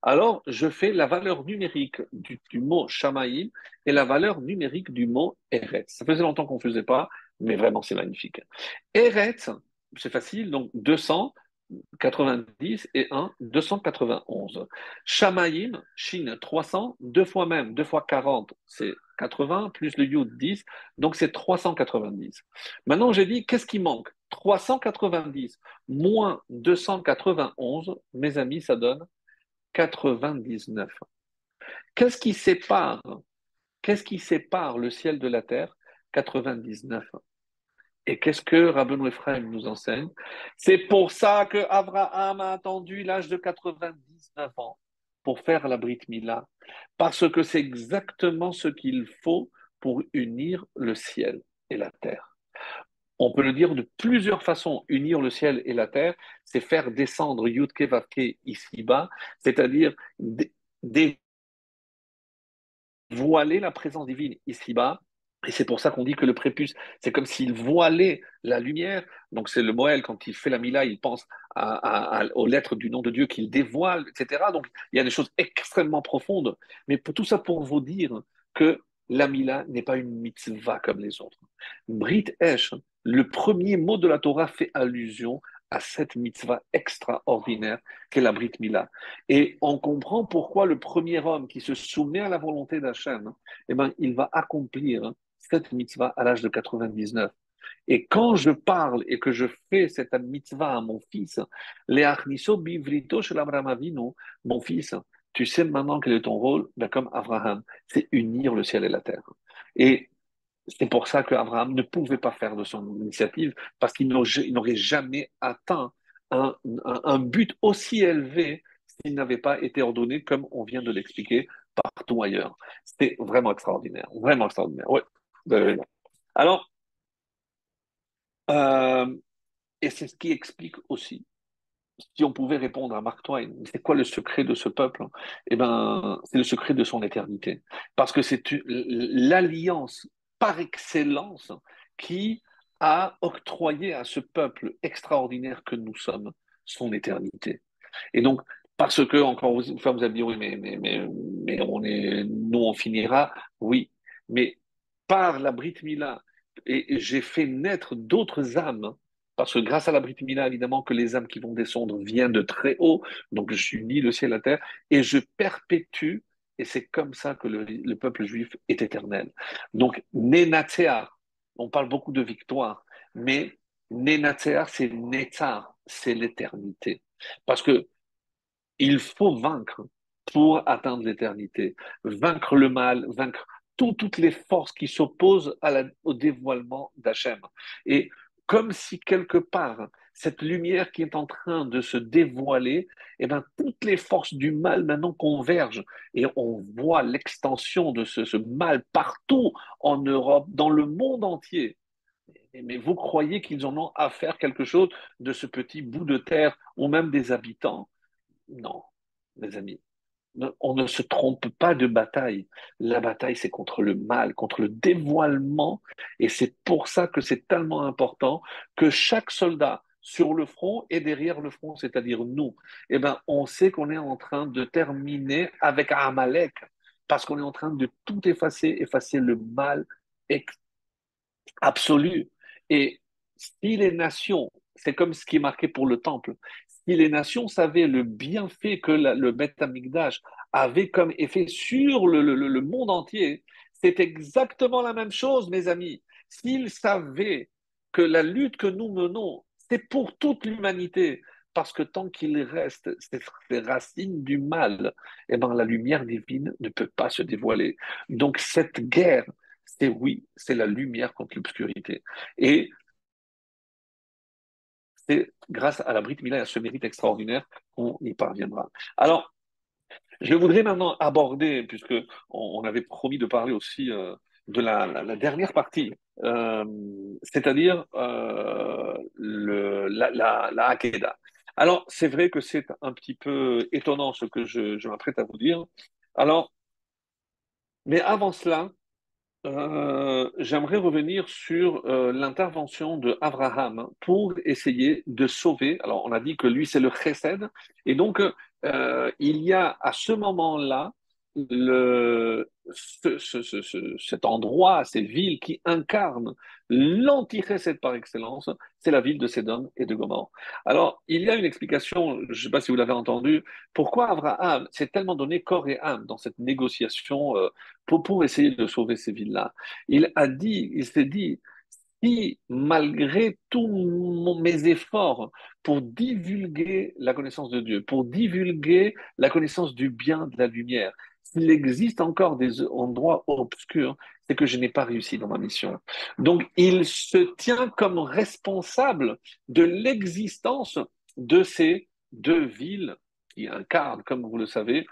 Alors, je fais la valeur numérique du, mot Shamaïm et la valeur numérique du mot Eretz. Ça faisait longtemps qu'on ne faisait pas, mais vraiment, c'est magnifique. Eretz, c'est facile, donc 200, 90 et 1, 291. Shamaïm, Chine, 300, deux fois même, deux fois 40, c'est 80, plus le Yud, 10, donc c'est 390. Maintenant, j'ai dit, qu'est-ce qui manque? 390 moins 291, mes amis, ça donne 99. Qu'est-ce qui sépare? Qu'est-ce qui sépare le ciel de la terre? 99. Et qu'est-ce que Rabbeinu Ephraim nous enseigne? C'est pour ça que Abraham a attendu l'âge de 99 ans pour faire la Brit Mila, parce que c'est exactement ce qu'il faut pour unir le ciel et la terre. On peut le dire de plusieurs façons. Unir le ciel et la terre, c'est faire descendre Yudke Vavke ici-bas, c'est-à-dire dévoiler la présence divine ici-bas et c'est pour ça qu'on dit que le prépuce, c'est comme s'il voilait la lumière. Donc c'est le Moël, quand il fait la Mila, il pense aux lettres du nom de Dieu qu'il dévoile, etc. Donc il y a des choses extrêmement profondes. Mais tout ça pour vous dire que la Mila n'est pas une mitzvah comme les autres. Brit Esh, le premier mot de la Torah fait allusion à cette mitzvah extraordinaire qu'est la Brit Mila. Et on comprend pourquoi le premier homme qui se soumet à la volonté d'Hachem, eh ben, il va accomplir cette mitzvah à l'âge de 99. Et quand je parle et que je fais cette mitzvah à mon fils, bivrito mon fils, tu sais maintenant quel est ton rôle ben Comme Abraham, c'est unir le ciel et la terre. Et c'est pour ça qu'Abraham ne pouvait pas faire de son initiative, parce qu'il n'aurait jamais atteint un, but aussi élevé s'il n'avait pas été ordonné, comme on vient de l'expliquer partout ailleurs. C'était vraiment extraordinaire, vraiment extraordinaire. Ouais. Alors, euh, et c'est ce qui explique aussi, si on pouvait répondre à Mark Twain, c'est quoi le secret de ce peuple Eh ben, c'est le secret de son éternité, parce que c'est l'alliance par excellence qui a octroyé à ce peuple extraordinaire que nous sommes son éternité. Et donc, parce que, encore une fois, vous avez dit, oui, mais, mais, mais, mais on est, nous, on finira, oui, mais par la Brit Mila, et j'ai fait naître d'autres âmes, parce que grâce à la Brit Mila, évidemment, que les âmes qui vont descendre viennent de très haut, donc je unis le ciel et la terre, et je perpétue, et c'est comme ça que le, peuple juif est éternel. Donc, Nenatear, on parle beaucoup de victoire, mais Nenatear, c'est Netzar, c'est l'éternité. Parce que il faut vaincre pour atteindre l'éternité, vaincre le mal, vaincre toutes les forces qui s'opposent au dévoilement d'Hachem. Et comme si quelque part, cette lumière qui est en train de se dévoiler, eh ben, toutes les forces du mal maintenant convergent et on voit l'extension de ce, ce, mal partout en Europe, dans le monde entier. Mais vous croyez qu'ils en ont à faire quelque chose de ce petit bout de terre ou même des habitants? Non, mes amis on ne se trompe pas de bataille. La bataille, c'est contre le mal, contre le dévoilement. Et c'est pour ça que c'est tellement important que chaque soldat sur le front et derrière le front, c'est-à-dire nous, eh ben, on sait qu'on est en train de terminer avec Amalek, parce qu'on est en train de tout effacer, effacer le mal absolu. Et si les nations, c'est comme ce qui est marqué pour le temple, si les nations savaient le bienfait que le Beth avait comme effet sur le, monde entier, c'est exactement la même chose, mes amis. S'ils savaient que la lutte que nous menons, c'est pour toute l'humanité, parce que tant qu'il reste ces, racines du mal, eh ben, la lumière divine ne peut pas se dévoiler. Donc cette guerre, c'est oui, c'est la lumière contre l'obscurité. Et c'est grâce à la Brit Mila et à ce mérite extraordinaire qu'on y parviendra. Alors, je voudrais maintenant aborder, puisque on, avait promis de parler aussi euh, de la, dernière partie, euh, c'est-à-dire euh, la, la, Alors, c'est vrai que c'est un petit peu étonnant ce que je, je m'apprête à vous dire. Alors, mais avant cela, euh, j'aimerais revenir sur euh, l'intervention de Abraham pour essayer de sauver. Alors, on a dit que lui, c'est le chesed. Et donc, euh, il y a à ce moment-là le, cet endroit, ces villes qui incarnent l'antichesed par excellence, c'est la ville de Sédom et de Gomorre. Alors, il y a une explication, je ne sais pas si vous l'avez entendu, pourquoi Abraham s'est tellement donné corps et âme dans cette négociation euh, pour, pour essayer de sauver ces villes-là. Il a dit, il s'est dit, si malgré tous mes efforts pour divulguer la connaissance de Dieu, pour divulguer la connaissance du bien, de la lumière, s'il existe encore des endroits obscurs, c'est que je n'ai pas réussi dans ma mission. Donc, il se tient comme responsable de l'existence de ces deux villes qui incarnent, comme vous le savez,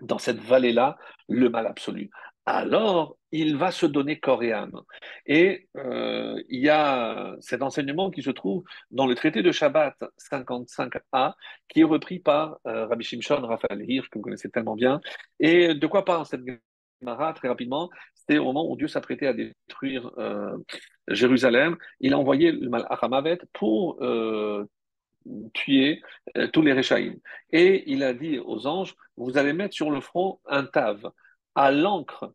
dans cette vallée-là, le mal absolu alors il va se donner corps et âme. Et euh, il y a cet enseignement qui se trouve dans le traité de Shabbat 55a, qui est repris par euh, Rabbi Shimshon Raphaël Hirsch, que vous connaissez tellement bien. Et de quoi parle cette Gemara très rapidement C'était au moment où Dieu s'apprêtait à détruire euh, Jérusalem. Il a envoyé le Malachamavet pour tuer tous les Réchaïm. Et il a dit aux anges, vous allez mettre sur le front un tave à l'encre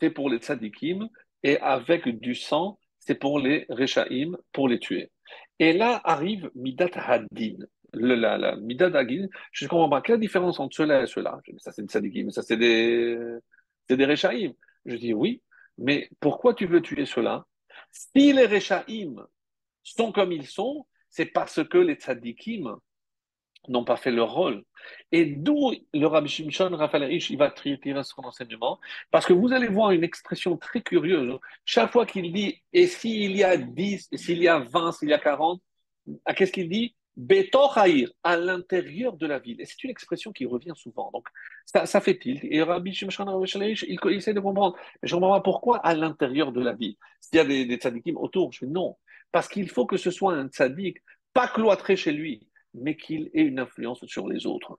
c'est pour les tzadikim, et avec du sang, c'est pour les rechaim, pour les tuer. Et là arrive Midat Hadin. Le, la, la, Midat Hadin, je ne comprends pas. Quelle la différence entre cela et cela? Ça, c'est des tzadikim, ça, c'est des, c'est des rechaim. Je dis oui, mais pourquoi tu veux tuer cela Si les rechaim sont comme ils sont, c'est parce que les tzadikim n'ont pas fait leur rôle. Et d'où le Rabbi Shimshon Raphaël il va tirer son enseignement, parce que vous allez voir une expression très curieuse. Chaque fois qu'il dit, et s'il y a 10, s'il y a 20, s'il y a 40, à qu'est-ce qu'il dit? Betochaïr, à l'intérieur de la ville. Et c'est une expression qui revient souvent. Donc, ça, fait tilt. Et Rabbi Raphaël il, il essaie de comprendre. Je comprends pas pourquoi à l'intérieur de la ville. S'il y a des, des autour, je dis non. Parce qu'il faut que ce soit un tzadik, pas cloîtré chez lui mais qu'il ait une influence sur les autres.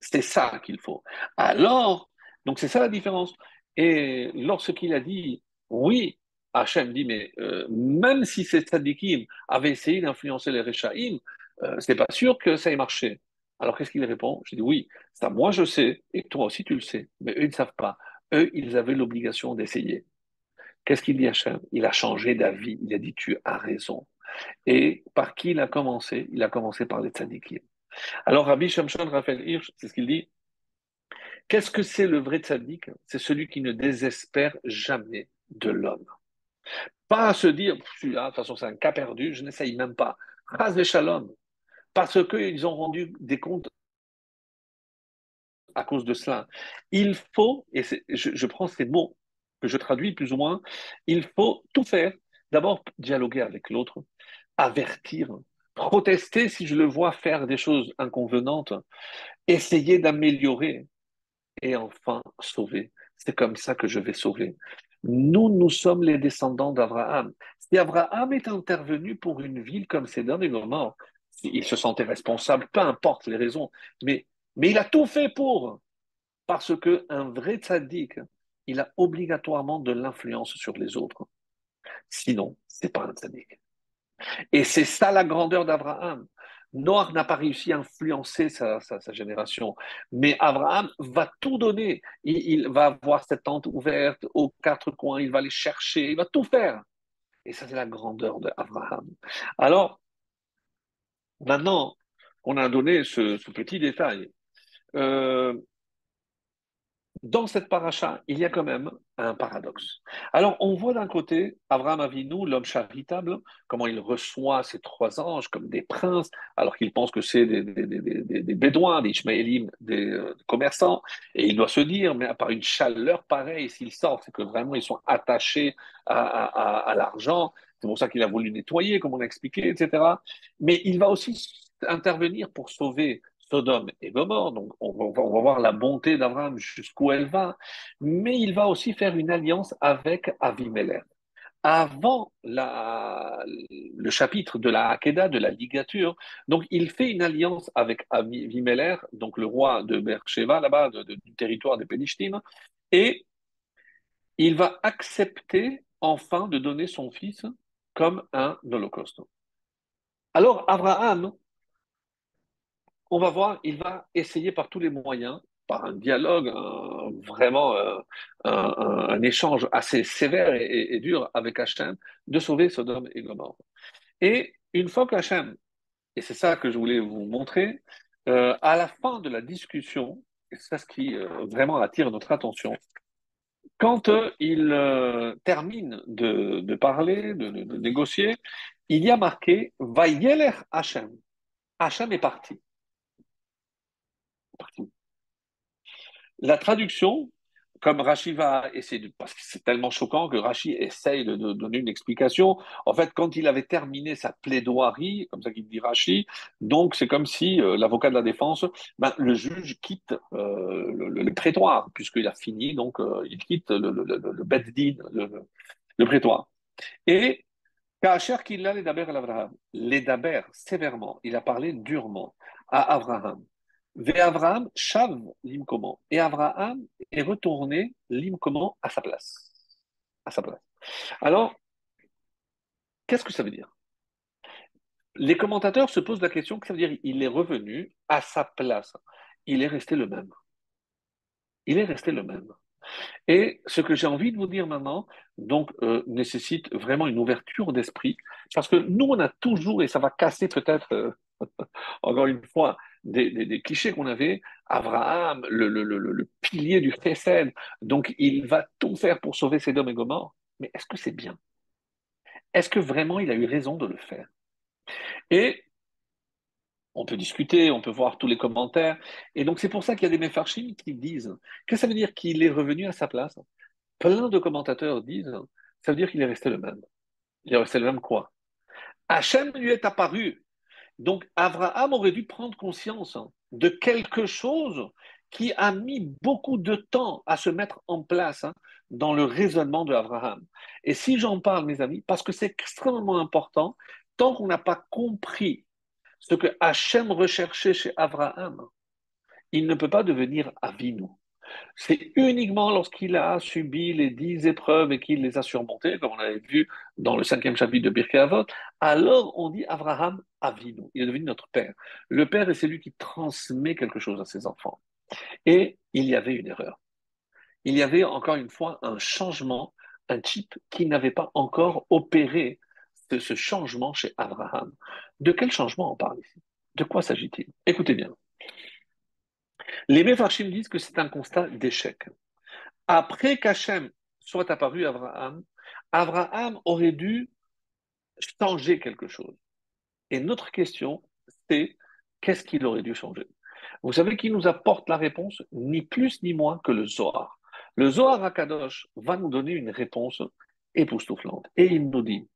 C'est ça qu'il faut. Alors, donc c'est ça la différence. Et lorsqu'il a dit, oui, Hachem dit, mais euh, même si ces tzadikim avaient essayé d'influencer les Rechaim, euh, c'est pas sûr que ça ait marché. Alors qu'est-ce qu'il répond? Je dis oui, ça moi je sais, et toi aussi tu le sais, mais eux ils ne savent pas. Eux, ils avaient l'obligation d'essayer. Qu'est-ce qu'il dit Hachem? Il a changé d'avis, il a dit tu as raison. Et par qui il a commencé? Il a commencé par les tzadikim. Alors Rabbi Shamshon Raphaël Hirsch, c'est ce qu'il dit. Qu'est-ce que c'est le vrai tzadik? C'est celui qui ne désespère jamais de l'homme. Pas à se dire, celui-là, de toute façon c'est un cas perdu, je n'essaye même pas. Ras shalom. Parce qu'ils ont rendu des comptes à cause de cela. Il faut, et je, prends ces mots que je traduis plus ou moins, il faut tout faire. D'abord, dialoguer avec l'autre, avertir, protester si je le vois faire des choses inconvenantes, essayer d'améliorer et enfin sauver. C'est comme ça que je vais sauver. Nous, nous sommes les descendants d'Abraham. Si Abraham est intervenu pour une ville comme Sédon et Gomorre, il se sentait responsable, peu importe les raisons, mais, mais il a tout fait pour. Parce qu'un vrai tzaddik, il a obligatoirement de l'influence sur les autres. Sinon, c'est pas un tzaddik. Et c'est ça la grandeur d'Abraham. Noir n'a pas réussi à influencer sa, génération, mais Abraham va tout donner. Il, va avoir cette tente ouverte aux quatre coins, il va les chercher, il va tout faire. Et ça, c'est la grandeur d'Abraham. Alors, maintenant qu'on a donné ce, petit détail, euh, dans cette paracha, il y a quand même un paradoxe. Alors, on voit d'un côté Abraham Avinu, l'homme charitable, comment il reçoit ces trois anges comme des princes, alors qu'il pense que c'est des, des, bédouins, des Ishmaélim, des euh, commerçants, et il doit se dire, mais à part une chaleur pareille, s'ils sortent, c'est que vraiment ils sont attachés à, l'argent, c'est pour ça qu'il a voulu nettoyer, comme on a expliqué, etc. Mais il va aussi intervenir pour sauver Sodome et Gomorre, donc on va, voir la bonté d'Abraham jusqu'où elle va, mais il va aussi faire une alliance avec Avimelech. Avant le chapitre de la Hakeda, de la ligature, donc il fait une alliance avec Avimelech, donc le roi de Beersheba, là-bas, du territoire des Pénishtim, et il va accepter enfin de donner son fils comme un holocauste. Alors Abraham, on va voir, il va essayer par tous les moyens par un dialogue, vraiment euh, un, échange assez sévère et, dur avec Hachem, de sauver Sodome et Gomorrhe. Et une fois qu'Hachem, et c'est ça que je voulais vous montrer, euh, à la fin de la discussion, et c'est ça ce qui euh, vraiment attire notre attention, quand il termine de, parler, de, négocier, il y a marqué Vayeler Hachem. Hachem est parti. La traduction, comme Rashi va essayer parce que c'est tellement choquant que Rashi essaye de, donner une explication. En fait, quand il avait terminé sa plaidoirie, comme ça qu'il dit Rashi, donc c'est comme si euh, l'avocat de la défense, ben, le juge quitte euh, le, prétoire, puisqu'il a fini, donc euh, il quitte le, le, le, le, prétoire. Et Kacher qu'il a les daber à Abraham, les daber sévèrement, il a parlé durement à Abraham. Abraham chav l'imkoman. Et Abraham est retourné l'imkoman à sa place. À sa place. Alors, qu'est-ce que ça veut dire? Les commentateurs se posent la question que ça veut dire? Il est revenu à sa place. Il est resté le même. Il est resté le même. Et ce que j'ai envie de vous dire maintenant, donc, euh, nécessite vraiment une ouverture d'esprit, parce que nous, on a toujours, et ça va casser peut-être, euh, encore une fois, des, clichés qu'on avait. Abraham, le, pilier du Chesed, donc il va tout faire pour sauver ses et Gomorre. Mais est-ce que c'est bien? Est-ce que vraiment il a eu raison de le faire? Et on peut discuter, on peut voir tous les commentaires. Et donc c'est pour ça qu'il y a des méfarchim qui disent que ça veut dire qu'il est revenu à sa place. Plein de commentateurs disent ça veut dire qu'il est resté le même. Il est resté le même quoi? Hachem lui est apparu donc Abraham aurait dû prendre conscience de quelque chose qui a mis beaucoup de temps à se mettre en place hein, dans le raisonnement de Abraham. Et si j'en parle, mes amis, parce que c'est extrêmement important, tant qu'on n'a pas compris ce que Hachem recherchait chez Abraham, il ne peut pas devenir Avinu. C'est uniquement lorsqu'il a subi les dix épreuves et qu'il les a surmontées, comme on avait vu dans le cinquième chapitre de Birkei Avot, alors on dit Abraham Avinu. Il est devenu notre père. Le père est celui qui transmet quelque chose à ses enfants. Et il y avait une erreur. Il y avait encore une fois un changement, un type qui n'avait pas encore opéré ce, ce changement chez Abraham. De quel changement on parle ici? De quoi s'agit-il? Écoutez bien. Les Mefarshim disent que c'est un constat d'échec. Après qu'Hachem soit apparu à Abraham, Abraham aurait dû changer quelque chose. Et notre question, c'est qu'est-ce qu'il aurait dû changer? Vous savez qui nous apporte la réponse? Ni plus ni moins que le Zohar. Le Zohar à Kadosh va nous donner une réponse époustouflante. Et il nous dit,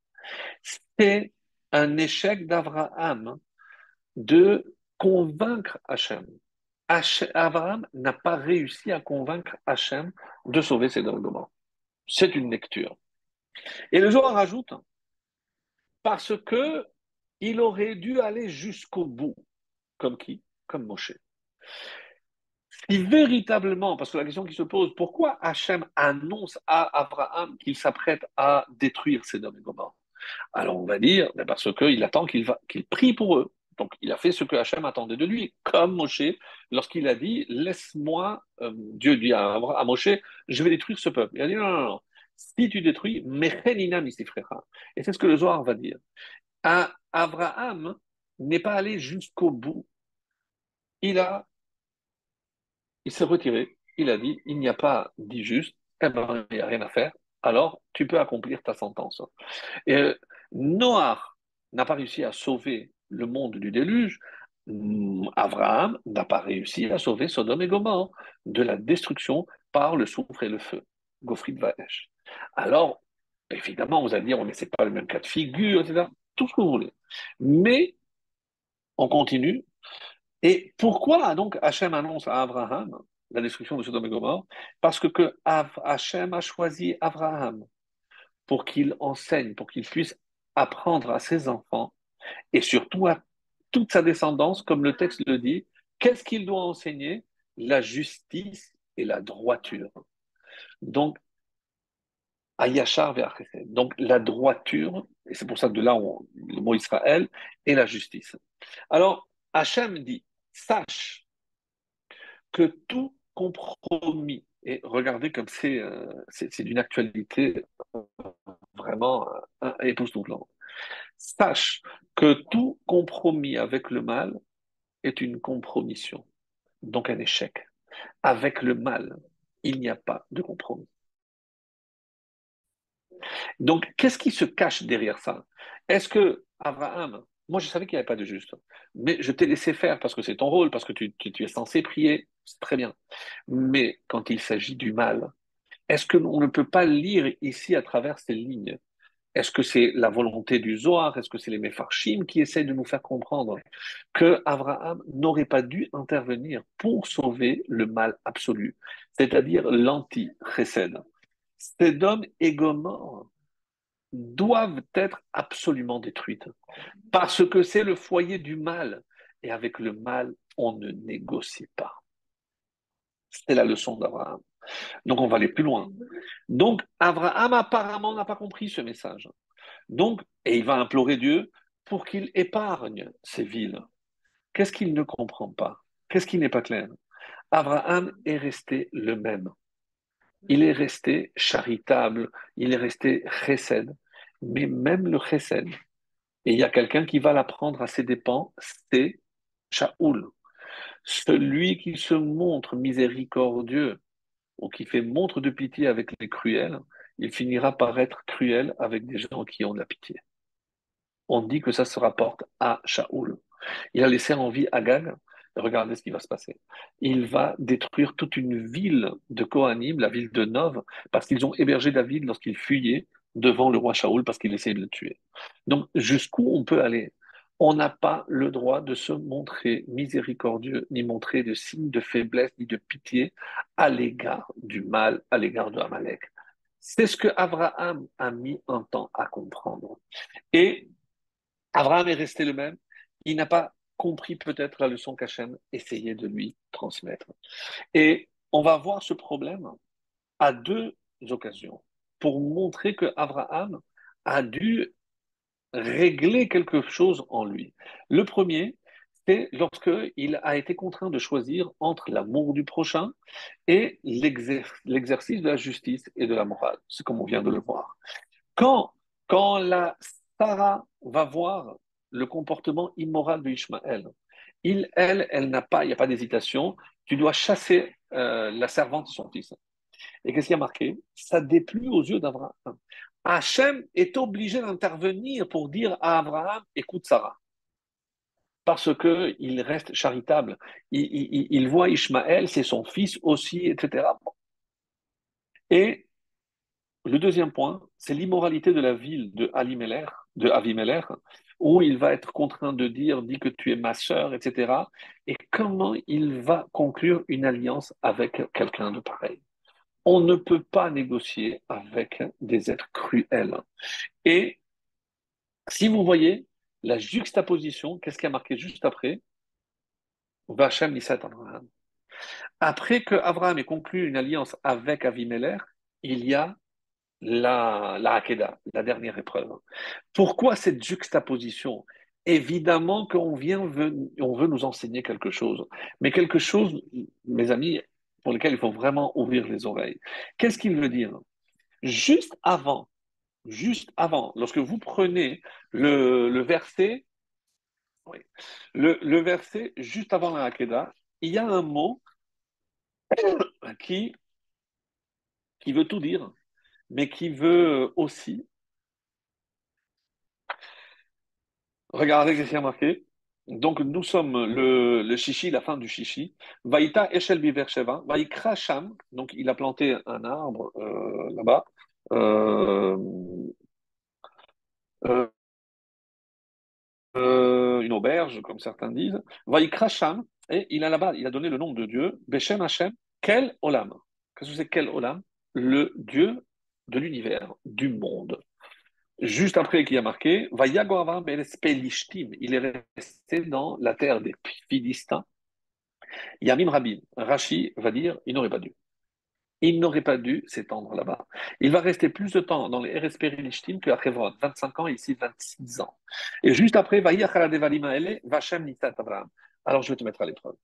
c'est un échec d'Abraham de convaincre Hachem. Abraham n'a pas réussi à convaincre Hachem de sauver ses arguments. C'est une lecture. Et le Zohar rajoute, parce que il aurait dû aller jusqu'au bout. Comme qui? Comme Moshe. Si véritablement, parce que la question qui se pose, pourquoi Hachem annonce à Abraham qu'il s'apprête à détruire ces et Alors on va dire, parce qu'il attend qu'il prie pour eux. Donc, il a fait ce que Hachem attendait de lui, comme Moshe, lorsqu'il a dit Laisse-moi, euh, Dieu dit à, Moshe, je vais détruire ce peuple. Il a dit Non, non, non, si tu détruis, Mechenina misifrecha. Et c'est ce que le Zohar va dire. Abraham n'est pas allé jusqu'au bout. Il a, il s'est retiré. Il a dit Il n'y a pas dit juste, eh ben, il n'y a rien à faire. Alors, tu peux accomplir ta sentence. Et euh, Noah n'a pas réussi à sauver le monde du déluge, mm, Abraham n'a pas réussi à sauver Sodome et Gomorre de la destruction par le soufre et le feu. Gofrid Vaesh. Alors, évidemment, vous allez dire, on ne sait pas le même cas de figure, etc. Tout ce que vous voulez. Mais, on continue. Et pourquoi donc Hachem annonce à Abraham la destruction de Sodome et Gomorre? Parce que, que Hachem a choisi Abraham pour qu'il enseigne, pour qu'il puisse apprendre à ses enfants et surtout à toute sa descendance, comme le texte le dit, qu'est-ce qu'il doit enseigner? La justice et la droiture. Donc, Ayachar Donc, la droiture, et c'est pour ça que de là, le mot Israël, et la justice. Alors, Hachem dit, sache que tout compromis, et regardez comme c'est euh, c'est d'une actualité vraiment euh, époustouflante. Sache que tout compromis avec le mal est une compromission, donc un échec. Avec le mal, il n'y a pas de compromis. Donc, qu'est-ce qui se cache derrière ça? Est-ce que Abraham, moi je savais qu'il n'y avait pas de juste, mais je t'ai laissé faire parce que c'est ton rôle, parce que tu, es censé prier, c'est très bien. Mais quand il s'agit du mal, est-ce qu'on ne peut pas lire ici à travers ces lignes? Est-ce que c'est la volonté du Zohar? Est-ce que c'est les Mefarshim qui essaient de nous faire comprendre que Abraham n'aurait pas dû intervenir pour sauver le mal absolu, c'est-à-dire l'anti-Chesed? Ces hommes égomores doivent être absolument détruites parce que c'est le foyer du mal et avec le mal, on ne négocie pas. C'est la leçon d'Abraham. Donc on va aller plus loin. Donc Abraham apparemment n'a pas compris ce message. Donc, et il va implorer Dieu pour qu'il épargne ces villes. Qu'est-ce qu'il ne comprend pas? Qu'est-ce qui n'est pas clair? Abraham est resté le même. Il est resté charitable, il est resté chesed. Mais même le chesed, et il y a quelqu'un qui va l'apprendre à ses dépens, c'est Shaoul. Celui qui se montre miséricordieux, ou qui fait montre de pitié avec les cruels, il finira par être cruel avec des gens qui ont de la pitié. On dit que ça se rapporte à Shaoul. Il a laissé en vie Agag. Regardez ce qui va se passer. Il va détruire toute une ville de Kohanim, la ville de Nov, parce qu'ils ont hébergé David lorsqu'il fuyait devant le roi Shaoul parce qu'il essayait de le tuer. Donc, jusqu'où on peut aller? On n'a pas le droit de se montrer miséricordieux, ni montrer de signes de faiblesse, ni de pitié à l'égard du mal, à l'égard de Amalek. C'est ce que Abraham a mis un temps à comprendre. Et Abraham est resté le même. Il n'a pas compris peut-être la leçon qu'Hachem essayait de lui transmettre. Et on va voir ce problème à deux occasions pour montrer que Abraham a dû régler quelque chose en lui. Le premier, c'est lorsqu'il a été contraint de choisir entre l'amour du prochain et l'exercice de la justice et de la morale. C'est comme on vient de le voir. Quand, quand la Sarah va voir le comportement immoral de Ishmaël, il, elle, elle n'a pas, il n'y a pas d'hésitation, tu dois chasser euh, la servante de son fils. Et qu'est-ce qui a marqué? Ça déplut aux yeux d'Abraham. Hachem est obligé d'intervenir pour dire à Abraham, écoute Sarah. Parce qu'il reste charitable. Il, voit Ishmaël, c'est son fils aussi, etc. Et le deuxième point, c'est l'immoralité de la ville de Alimeler, de Avimeler, où il va être contraint de dire, dis que tu es ma sœur, etc. Et comment il va conclure une alliance avec quelqu'un de pareil? On ne peut pas négocier avec des êtres cruels. Et si vous voyez la juxtaposition, qu'est-ce qui a marqué juste après? Vachem Nisat Abraham. Après que Abraham ait conclu une alliance avec Avimelech, il y a la, la la dernière épreuve. Pourquoi cette juxtaposition? Évidemment qu'on vient, on veut nous enseigner quelque chose. Mais quelque chose, mes amis, pour lequel il faut vraiment ouvrir les oreilles. Qu'est-ce qu'il veut dire? Juste avant, juste avant, lorsque vous prenez le, verset, le, verset juste avant la Hakeda, il y a un mot qui, qui veut tout dire, mais qui veut aussi. Regardez ce qui a marqué? Donc, nous sommes le, le chichi, la fin du chichi. Vaïta Eshel Biversheva, Vaïkra Sham, donc il a planté un arbre euh, là-bas. Euh, euh, une auberge, comme certains disent. Vaïkra Sham, et il a là-bas, il a donné le nom de Dieu, Beshem Hashem, Quel Olam. Qu'est-ce que c'est Quel Olam? Le Dieu de l'univers, du monde. Juste après qu'il a marqué, il est resté dans la terre des Philistins. Yamim Rabin, Rashi va dire, il n'aurait pas dû. Il n'aurait pas dû s'étendre là-bas. Il va rester plus de temps dans les RSP Lishtim qu'à Hebron, 25 ans, ici 26 ans. Et juste après, Vachem Abraham. Alors je vais te mettre à l'épreuve.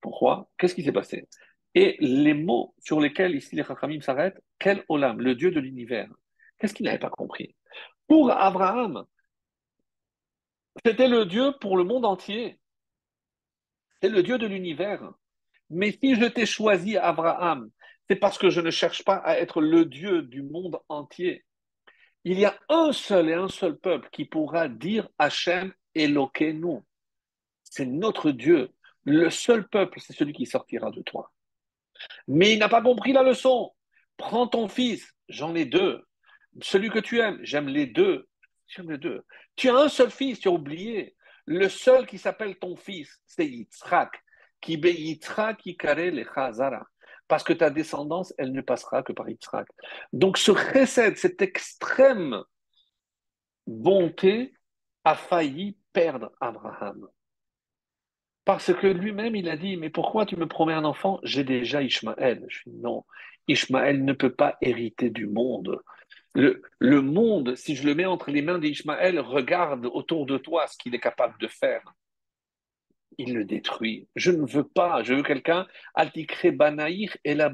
Pourquoi? Qu'est-ce qui s'est passé? Et les mots sur lesquels ici les Chachamim s'arrêtent, quel Olam, le Dieu de l'univers. Qu'est-ce qu'il n'avait pas compris? Pour Abraham, c'était le Dieu pour le monde entier. C'est le Dieu de l'univers. Mais si je t'ai choisi, Abraham, c'est parce que je ne cherche pas à être le Dieu du monde entier. Il y a un seul et un seul peuple qui pourra dire Hachem nous. C'est notre Dieu. Le seul peuple, c'est celui qui sortira de toi. Mais il n'a pas compris la leçon. Prends ton fils, j'en ai deux. Celui que tu aimes, j'aime les deux. Les. Tu as un seul fils, tu as oublié. Le seul qui s'appelle ton fils, c'est Yitzhak. Qui Yitzhak le Chazara. Parce que ta descendance, elle ne passera que par Yitzhak. Donc ce chesed, cette extrême bonté, a failli perdre Abraham. Parce que lui-même, il a dit, mais pourquoi tu me promets un enfant? J'ai déjà Ishmaël. Je dis, non, Ishmaël ne peut pas hériter du monde. Le, monde, si je le mets entre les mains d'Ishmaël, regarde autour de toi ce qu'il est capable de faire. Il le détruit. Je ne veux pas, je veux quelqu'un, Altikre Banaïr et la.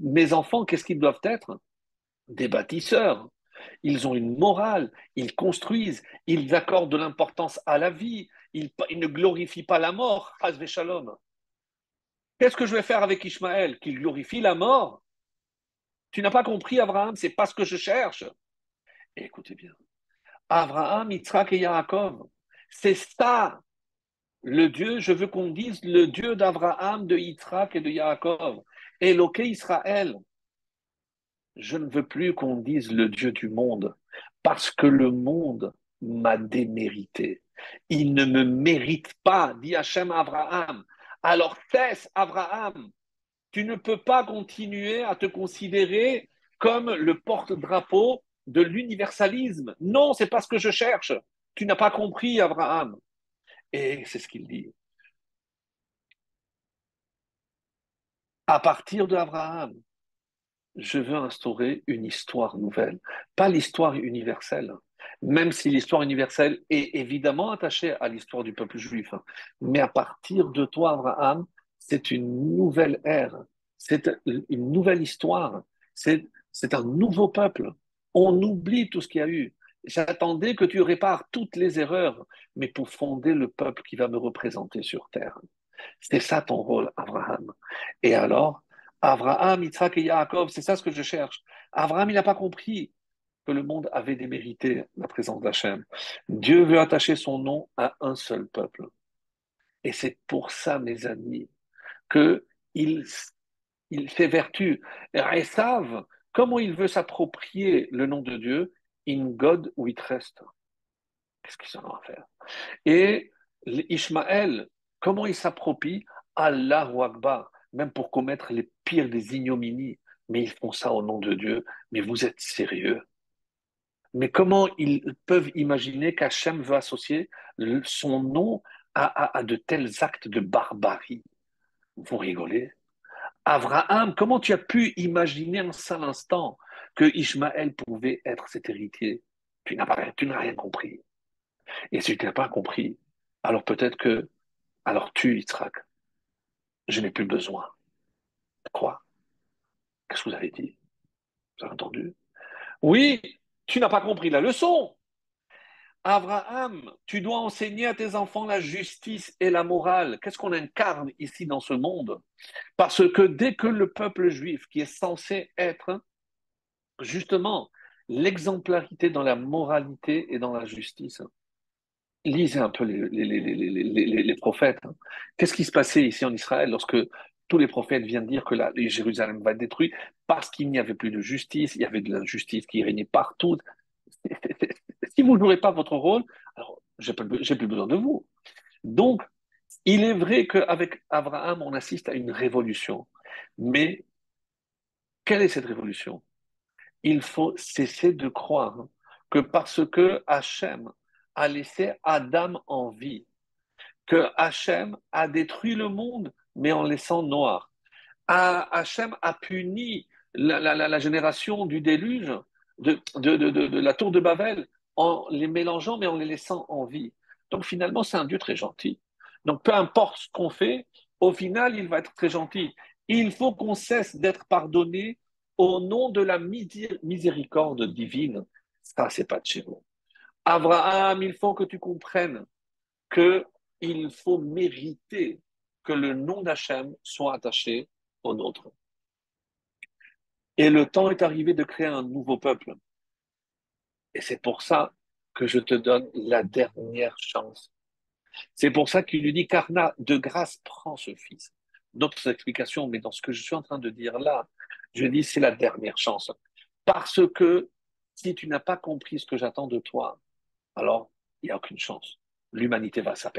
Mes enfants, qu'est-ce qu'ils doivent être? Des bâtisseurs. Ils ont une morale, ils construisent, ils accordent de l'importance à la vie, ils, ne glorifient pas la mort. Qu'est-ce que je vais faire avec Ishmaël? Qu'il glorifie la mort? Tu n'as pas compris, Abraham, c'est pas ce que je cherche. écoutez bien, Abraham, Yitzhak et Yaakov, c'est ça le Dieu, je veux qu'on dise le Dieu d'Abraham, de Yitzhak et de Yaakov. Éloqué Israël je ne veux plus qu'on dise le Dieu du monde, parce que le monde m'a démérité. Il ne me mérite pas, dit Hachem Abraham. Alors cesse, Abraham. Tu ne peux pas continuer à te considérer comme le porte-drapeau de l'universalisme. Non, c'est pas ce que je cherche. Tu n'as pas compris, Abraham. Et c'est ce qu'il dit. À partir de Abraham, je veux instaurer une histoire nouvelle, pas l'histoire universelle, même si l'histoire universelle est évidemment attachée à l'histoire du peuple juif. Hein. Mais à partir de toi, Abraham, c'est une nouvelle ère, c'est une nouvelle histoire, c'est un nouveau peuple. On oublie tout ce qu'il y a eu. J'attendais que tu répares toutes les erreurs, mais pour fonder le peuple qui va me représenter sur terre. C'est ça ton rôle, Abraham. Et alors, Abraham, Yitzhak et Yaakov, c'est ça ce que je cherche. Abraham, il n'a pas compris que le monde avait démérité la présence d'Hachem. Dieu veut attacher son nom à un seul peuple. Et c'est pour ça, mes amis, que il, vertu. Et savent comment il veut s'approprier le nom de Dieu In God we trust. Qu'est-ce qu'ils en ont à faire? Et Ishmaël, comment il s'approprie Allah Akbar même pour commettre les pires des ignominies. Mais ils font ça au nom de Dieu. Mais vous êtes sérieux? Mais comment ils peuvent imaginer qu'Hachem veut associer son nom à, de tels actes de barbarie? Vous rigolez Abraham, comment tu as pu imaginer un seul instant que Ishmaël pouvait être cet héritier? Tu n'as rien compris. Et si tu n'as pas compris, alors peut-être que, alors tu, Yitzhak, je n'ai plus besoin. Quoi Qu'est-ce que vous avez dit? Vous avez entendu? Oui, tu n'as pas compris la leçon. Abraham, tu dois enseigner à tes enfants la justice et la morale. Qu'est-ce qu'on incarne ici dans ce monde? Parce que dès que le peuple juif, qui est censé être justement l'exemplarité dans la moralité et dans la justice, lisez un peu les, prophètes. Hein. Qu'est-ce qui se passait ici en Israël lorsque tous les prophètes viennent dire que la, Jérusalem va être détruite? Parce qu'il n'y avait plus de justice, il y avait de l'injustice qui régnait partout. Si vous ne jouez pas votre rôle, alors j'ai plus, besoin de vous. Donc, il est vrai qu'avec Abraham, on assiste à une révolution. Mais quelle est cette révolution? Il faut cesser de croire que parce que Hachem a laissé Adam en vie, que Hachem a détruit le monde, mais en laissant Noir. Hachem a puni la, génération du déluge, de, la tour de Babel, en les mélangeant, mais en les laissant en vie. Donc finalement, c'est un Dieu très gentil. Donc peu importe ce qu'on fait, au final, il va être très gentil. Il faut qu'on cesse d'être pardonné au nom de la miséricorde divine. Ça, c'est pas de chez vous. Abraham, il faut que tu comprennes que il faut mériter que le nom d'Hachem soit attaché au nôtre. Et le temps est arrivé de créer un nouveau peuple. Et c'est pour ça que je te donne la dernière chance. C'est pour ça qu'il lui dit, Carna, de grâce, prends ce fils. D'autres explications, mais dans ce que je suis en train de dire là, je dis, c'est la dernière chance. Parce que si tu n'as pas compris ce que j'attends de toi, alors il n'y a aucune chance. L'humanité va sa.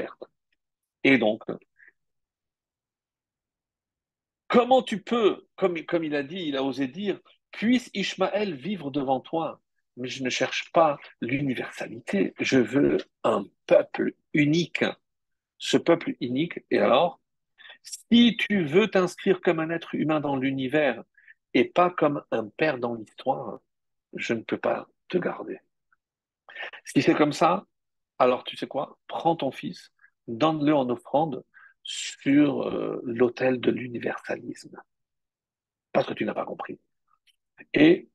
Et donc, comment tu peux, comme, comme il a dit, il a osé dire, puisse Ishmaël vivre devant toi? Mais je ne cherche pas l'universalité, je veux un peuple unique. Ce peuple unique, et alors, si tu veux t'inscrire comme un être humain dans l'univers et pas comme un père dans l'histoire, je ne peux pas te garder. Si c'est comme ça, alors tu sais quoi? Prends ton fils, donne-le en offrande sur euh, l'autel de l'universalisme. Parce que tu n'as pas compris. Et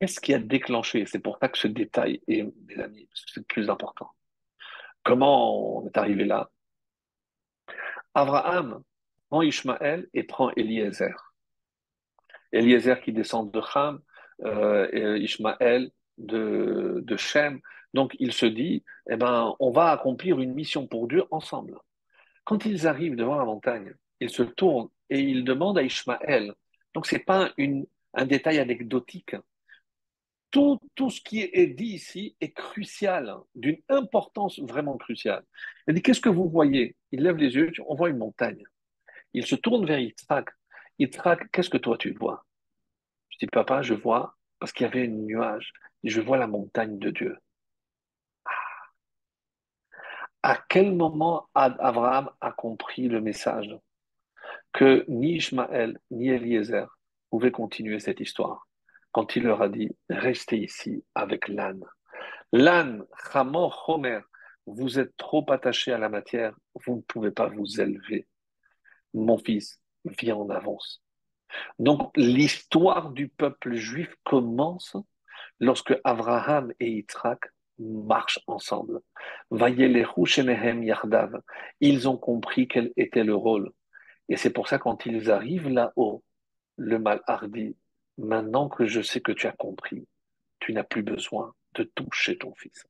Qu'est-ce qui a déclenché? C'est pour ça que ce détail est, mes amis, c'est le plus important. Comment on est arrivé là? Abraham prend Ishmaël et prend Eliezer. Eliezer qui descend de Ham, euh, et Ishmaël de, de Shem. Donc il se dit, eh ben, on va accomplir une mission pour Dieu ensemble. Quand ils arrivent devant la montagne, ils se tournent et ils demandent à Ishmaël. Donc c'est pas une, un détail anecdotique tout, ce qui est dit ici est crucial, hein, d'une importance vraiment cruciale. Il dit, qu'est-ce que vous voyez? Il lève les yeux, on voit une montagne. Il se tourne vers Yitzhak. Yitzhak, qu'est-ce que toi tu vois? Je dis, papa, je vois, parce qu'il y avait un nuage, je vois la montagne de Dieu. Ah. À quel moment Abraham a compris le message? Que ni Ishmaël ni Eliezer pouvaient continuer cette histoire quand il leur a dit Restez ici avec l'âne. L'âne, Hamon Homer, vous êtes trop attaché à la matière, vous ne pouvez pas vous élever. Mon fils, viens en avance. Donc l'histoire du peuple juif commence lorsque Abraham et Yitzhak marchent ensemble. Yardav. Ils ont compris quel était le rôle. Et c'est pour ça quand ils arrivent là-haut, le mal hardi Maintenant que je sais que tu as compris, tu n'as plus besoin de toucher ton fils.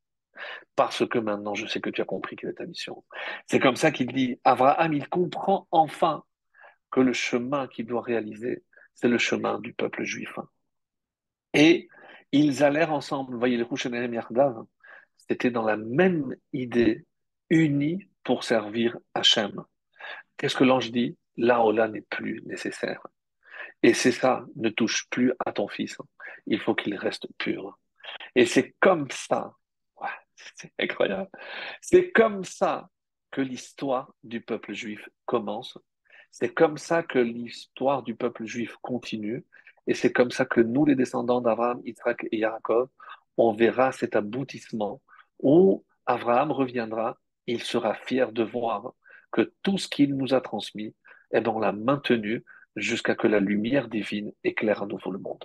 Parce que maintenant je sais que tu as compris quelle est ta mission. C'est comme ça qu'il dit, Abraham, il comprend enfin que le chemin qu'il doit réaliser, c'est le chemin du peuple juif. Et ils allèrent ensemble, voyez les Rouchenerem Yardav, c'était dans la même idée, unis pour servir Hachem. Qu'est-ce que l'ange dit? Là, là n'est plus nécessaire. Et c'est ça, ne touche plus à ton fils. Il faut qu'il reste pur. Et c'est comme ça, c'est incroyable, c'est comme ça que l'histoire du peuple juif commence. C'est comme ça que l'histoire du peuple juif continue. Et c'est comme ça que nous, les descendants d'Abraham, Isaac et Jacob, on verra cet aboutissement où Abraham reviendra, il sera fier de voir que tout ce qu'il nous a transmis, eh ben, on l'a maintenu jusqu'à que la lumière divine éclaire à nouveau le monde.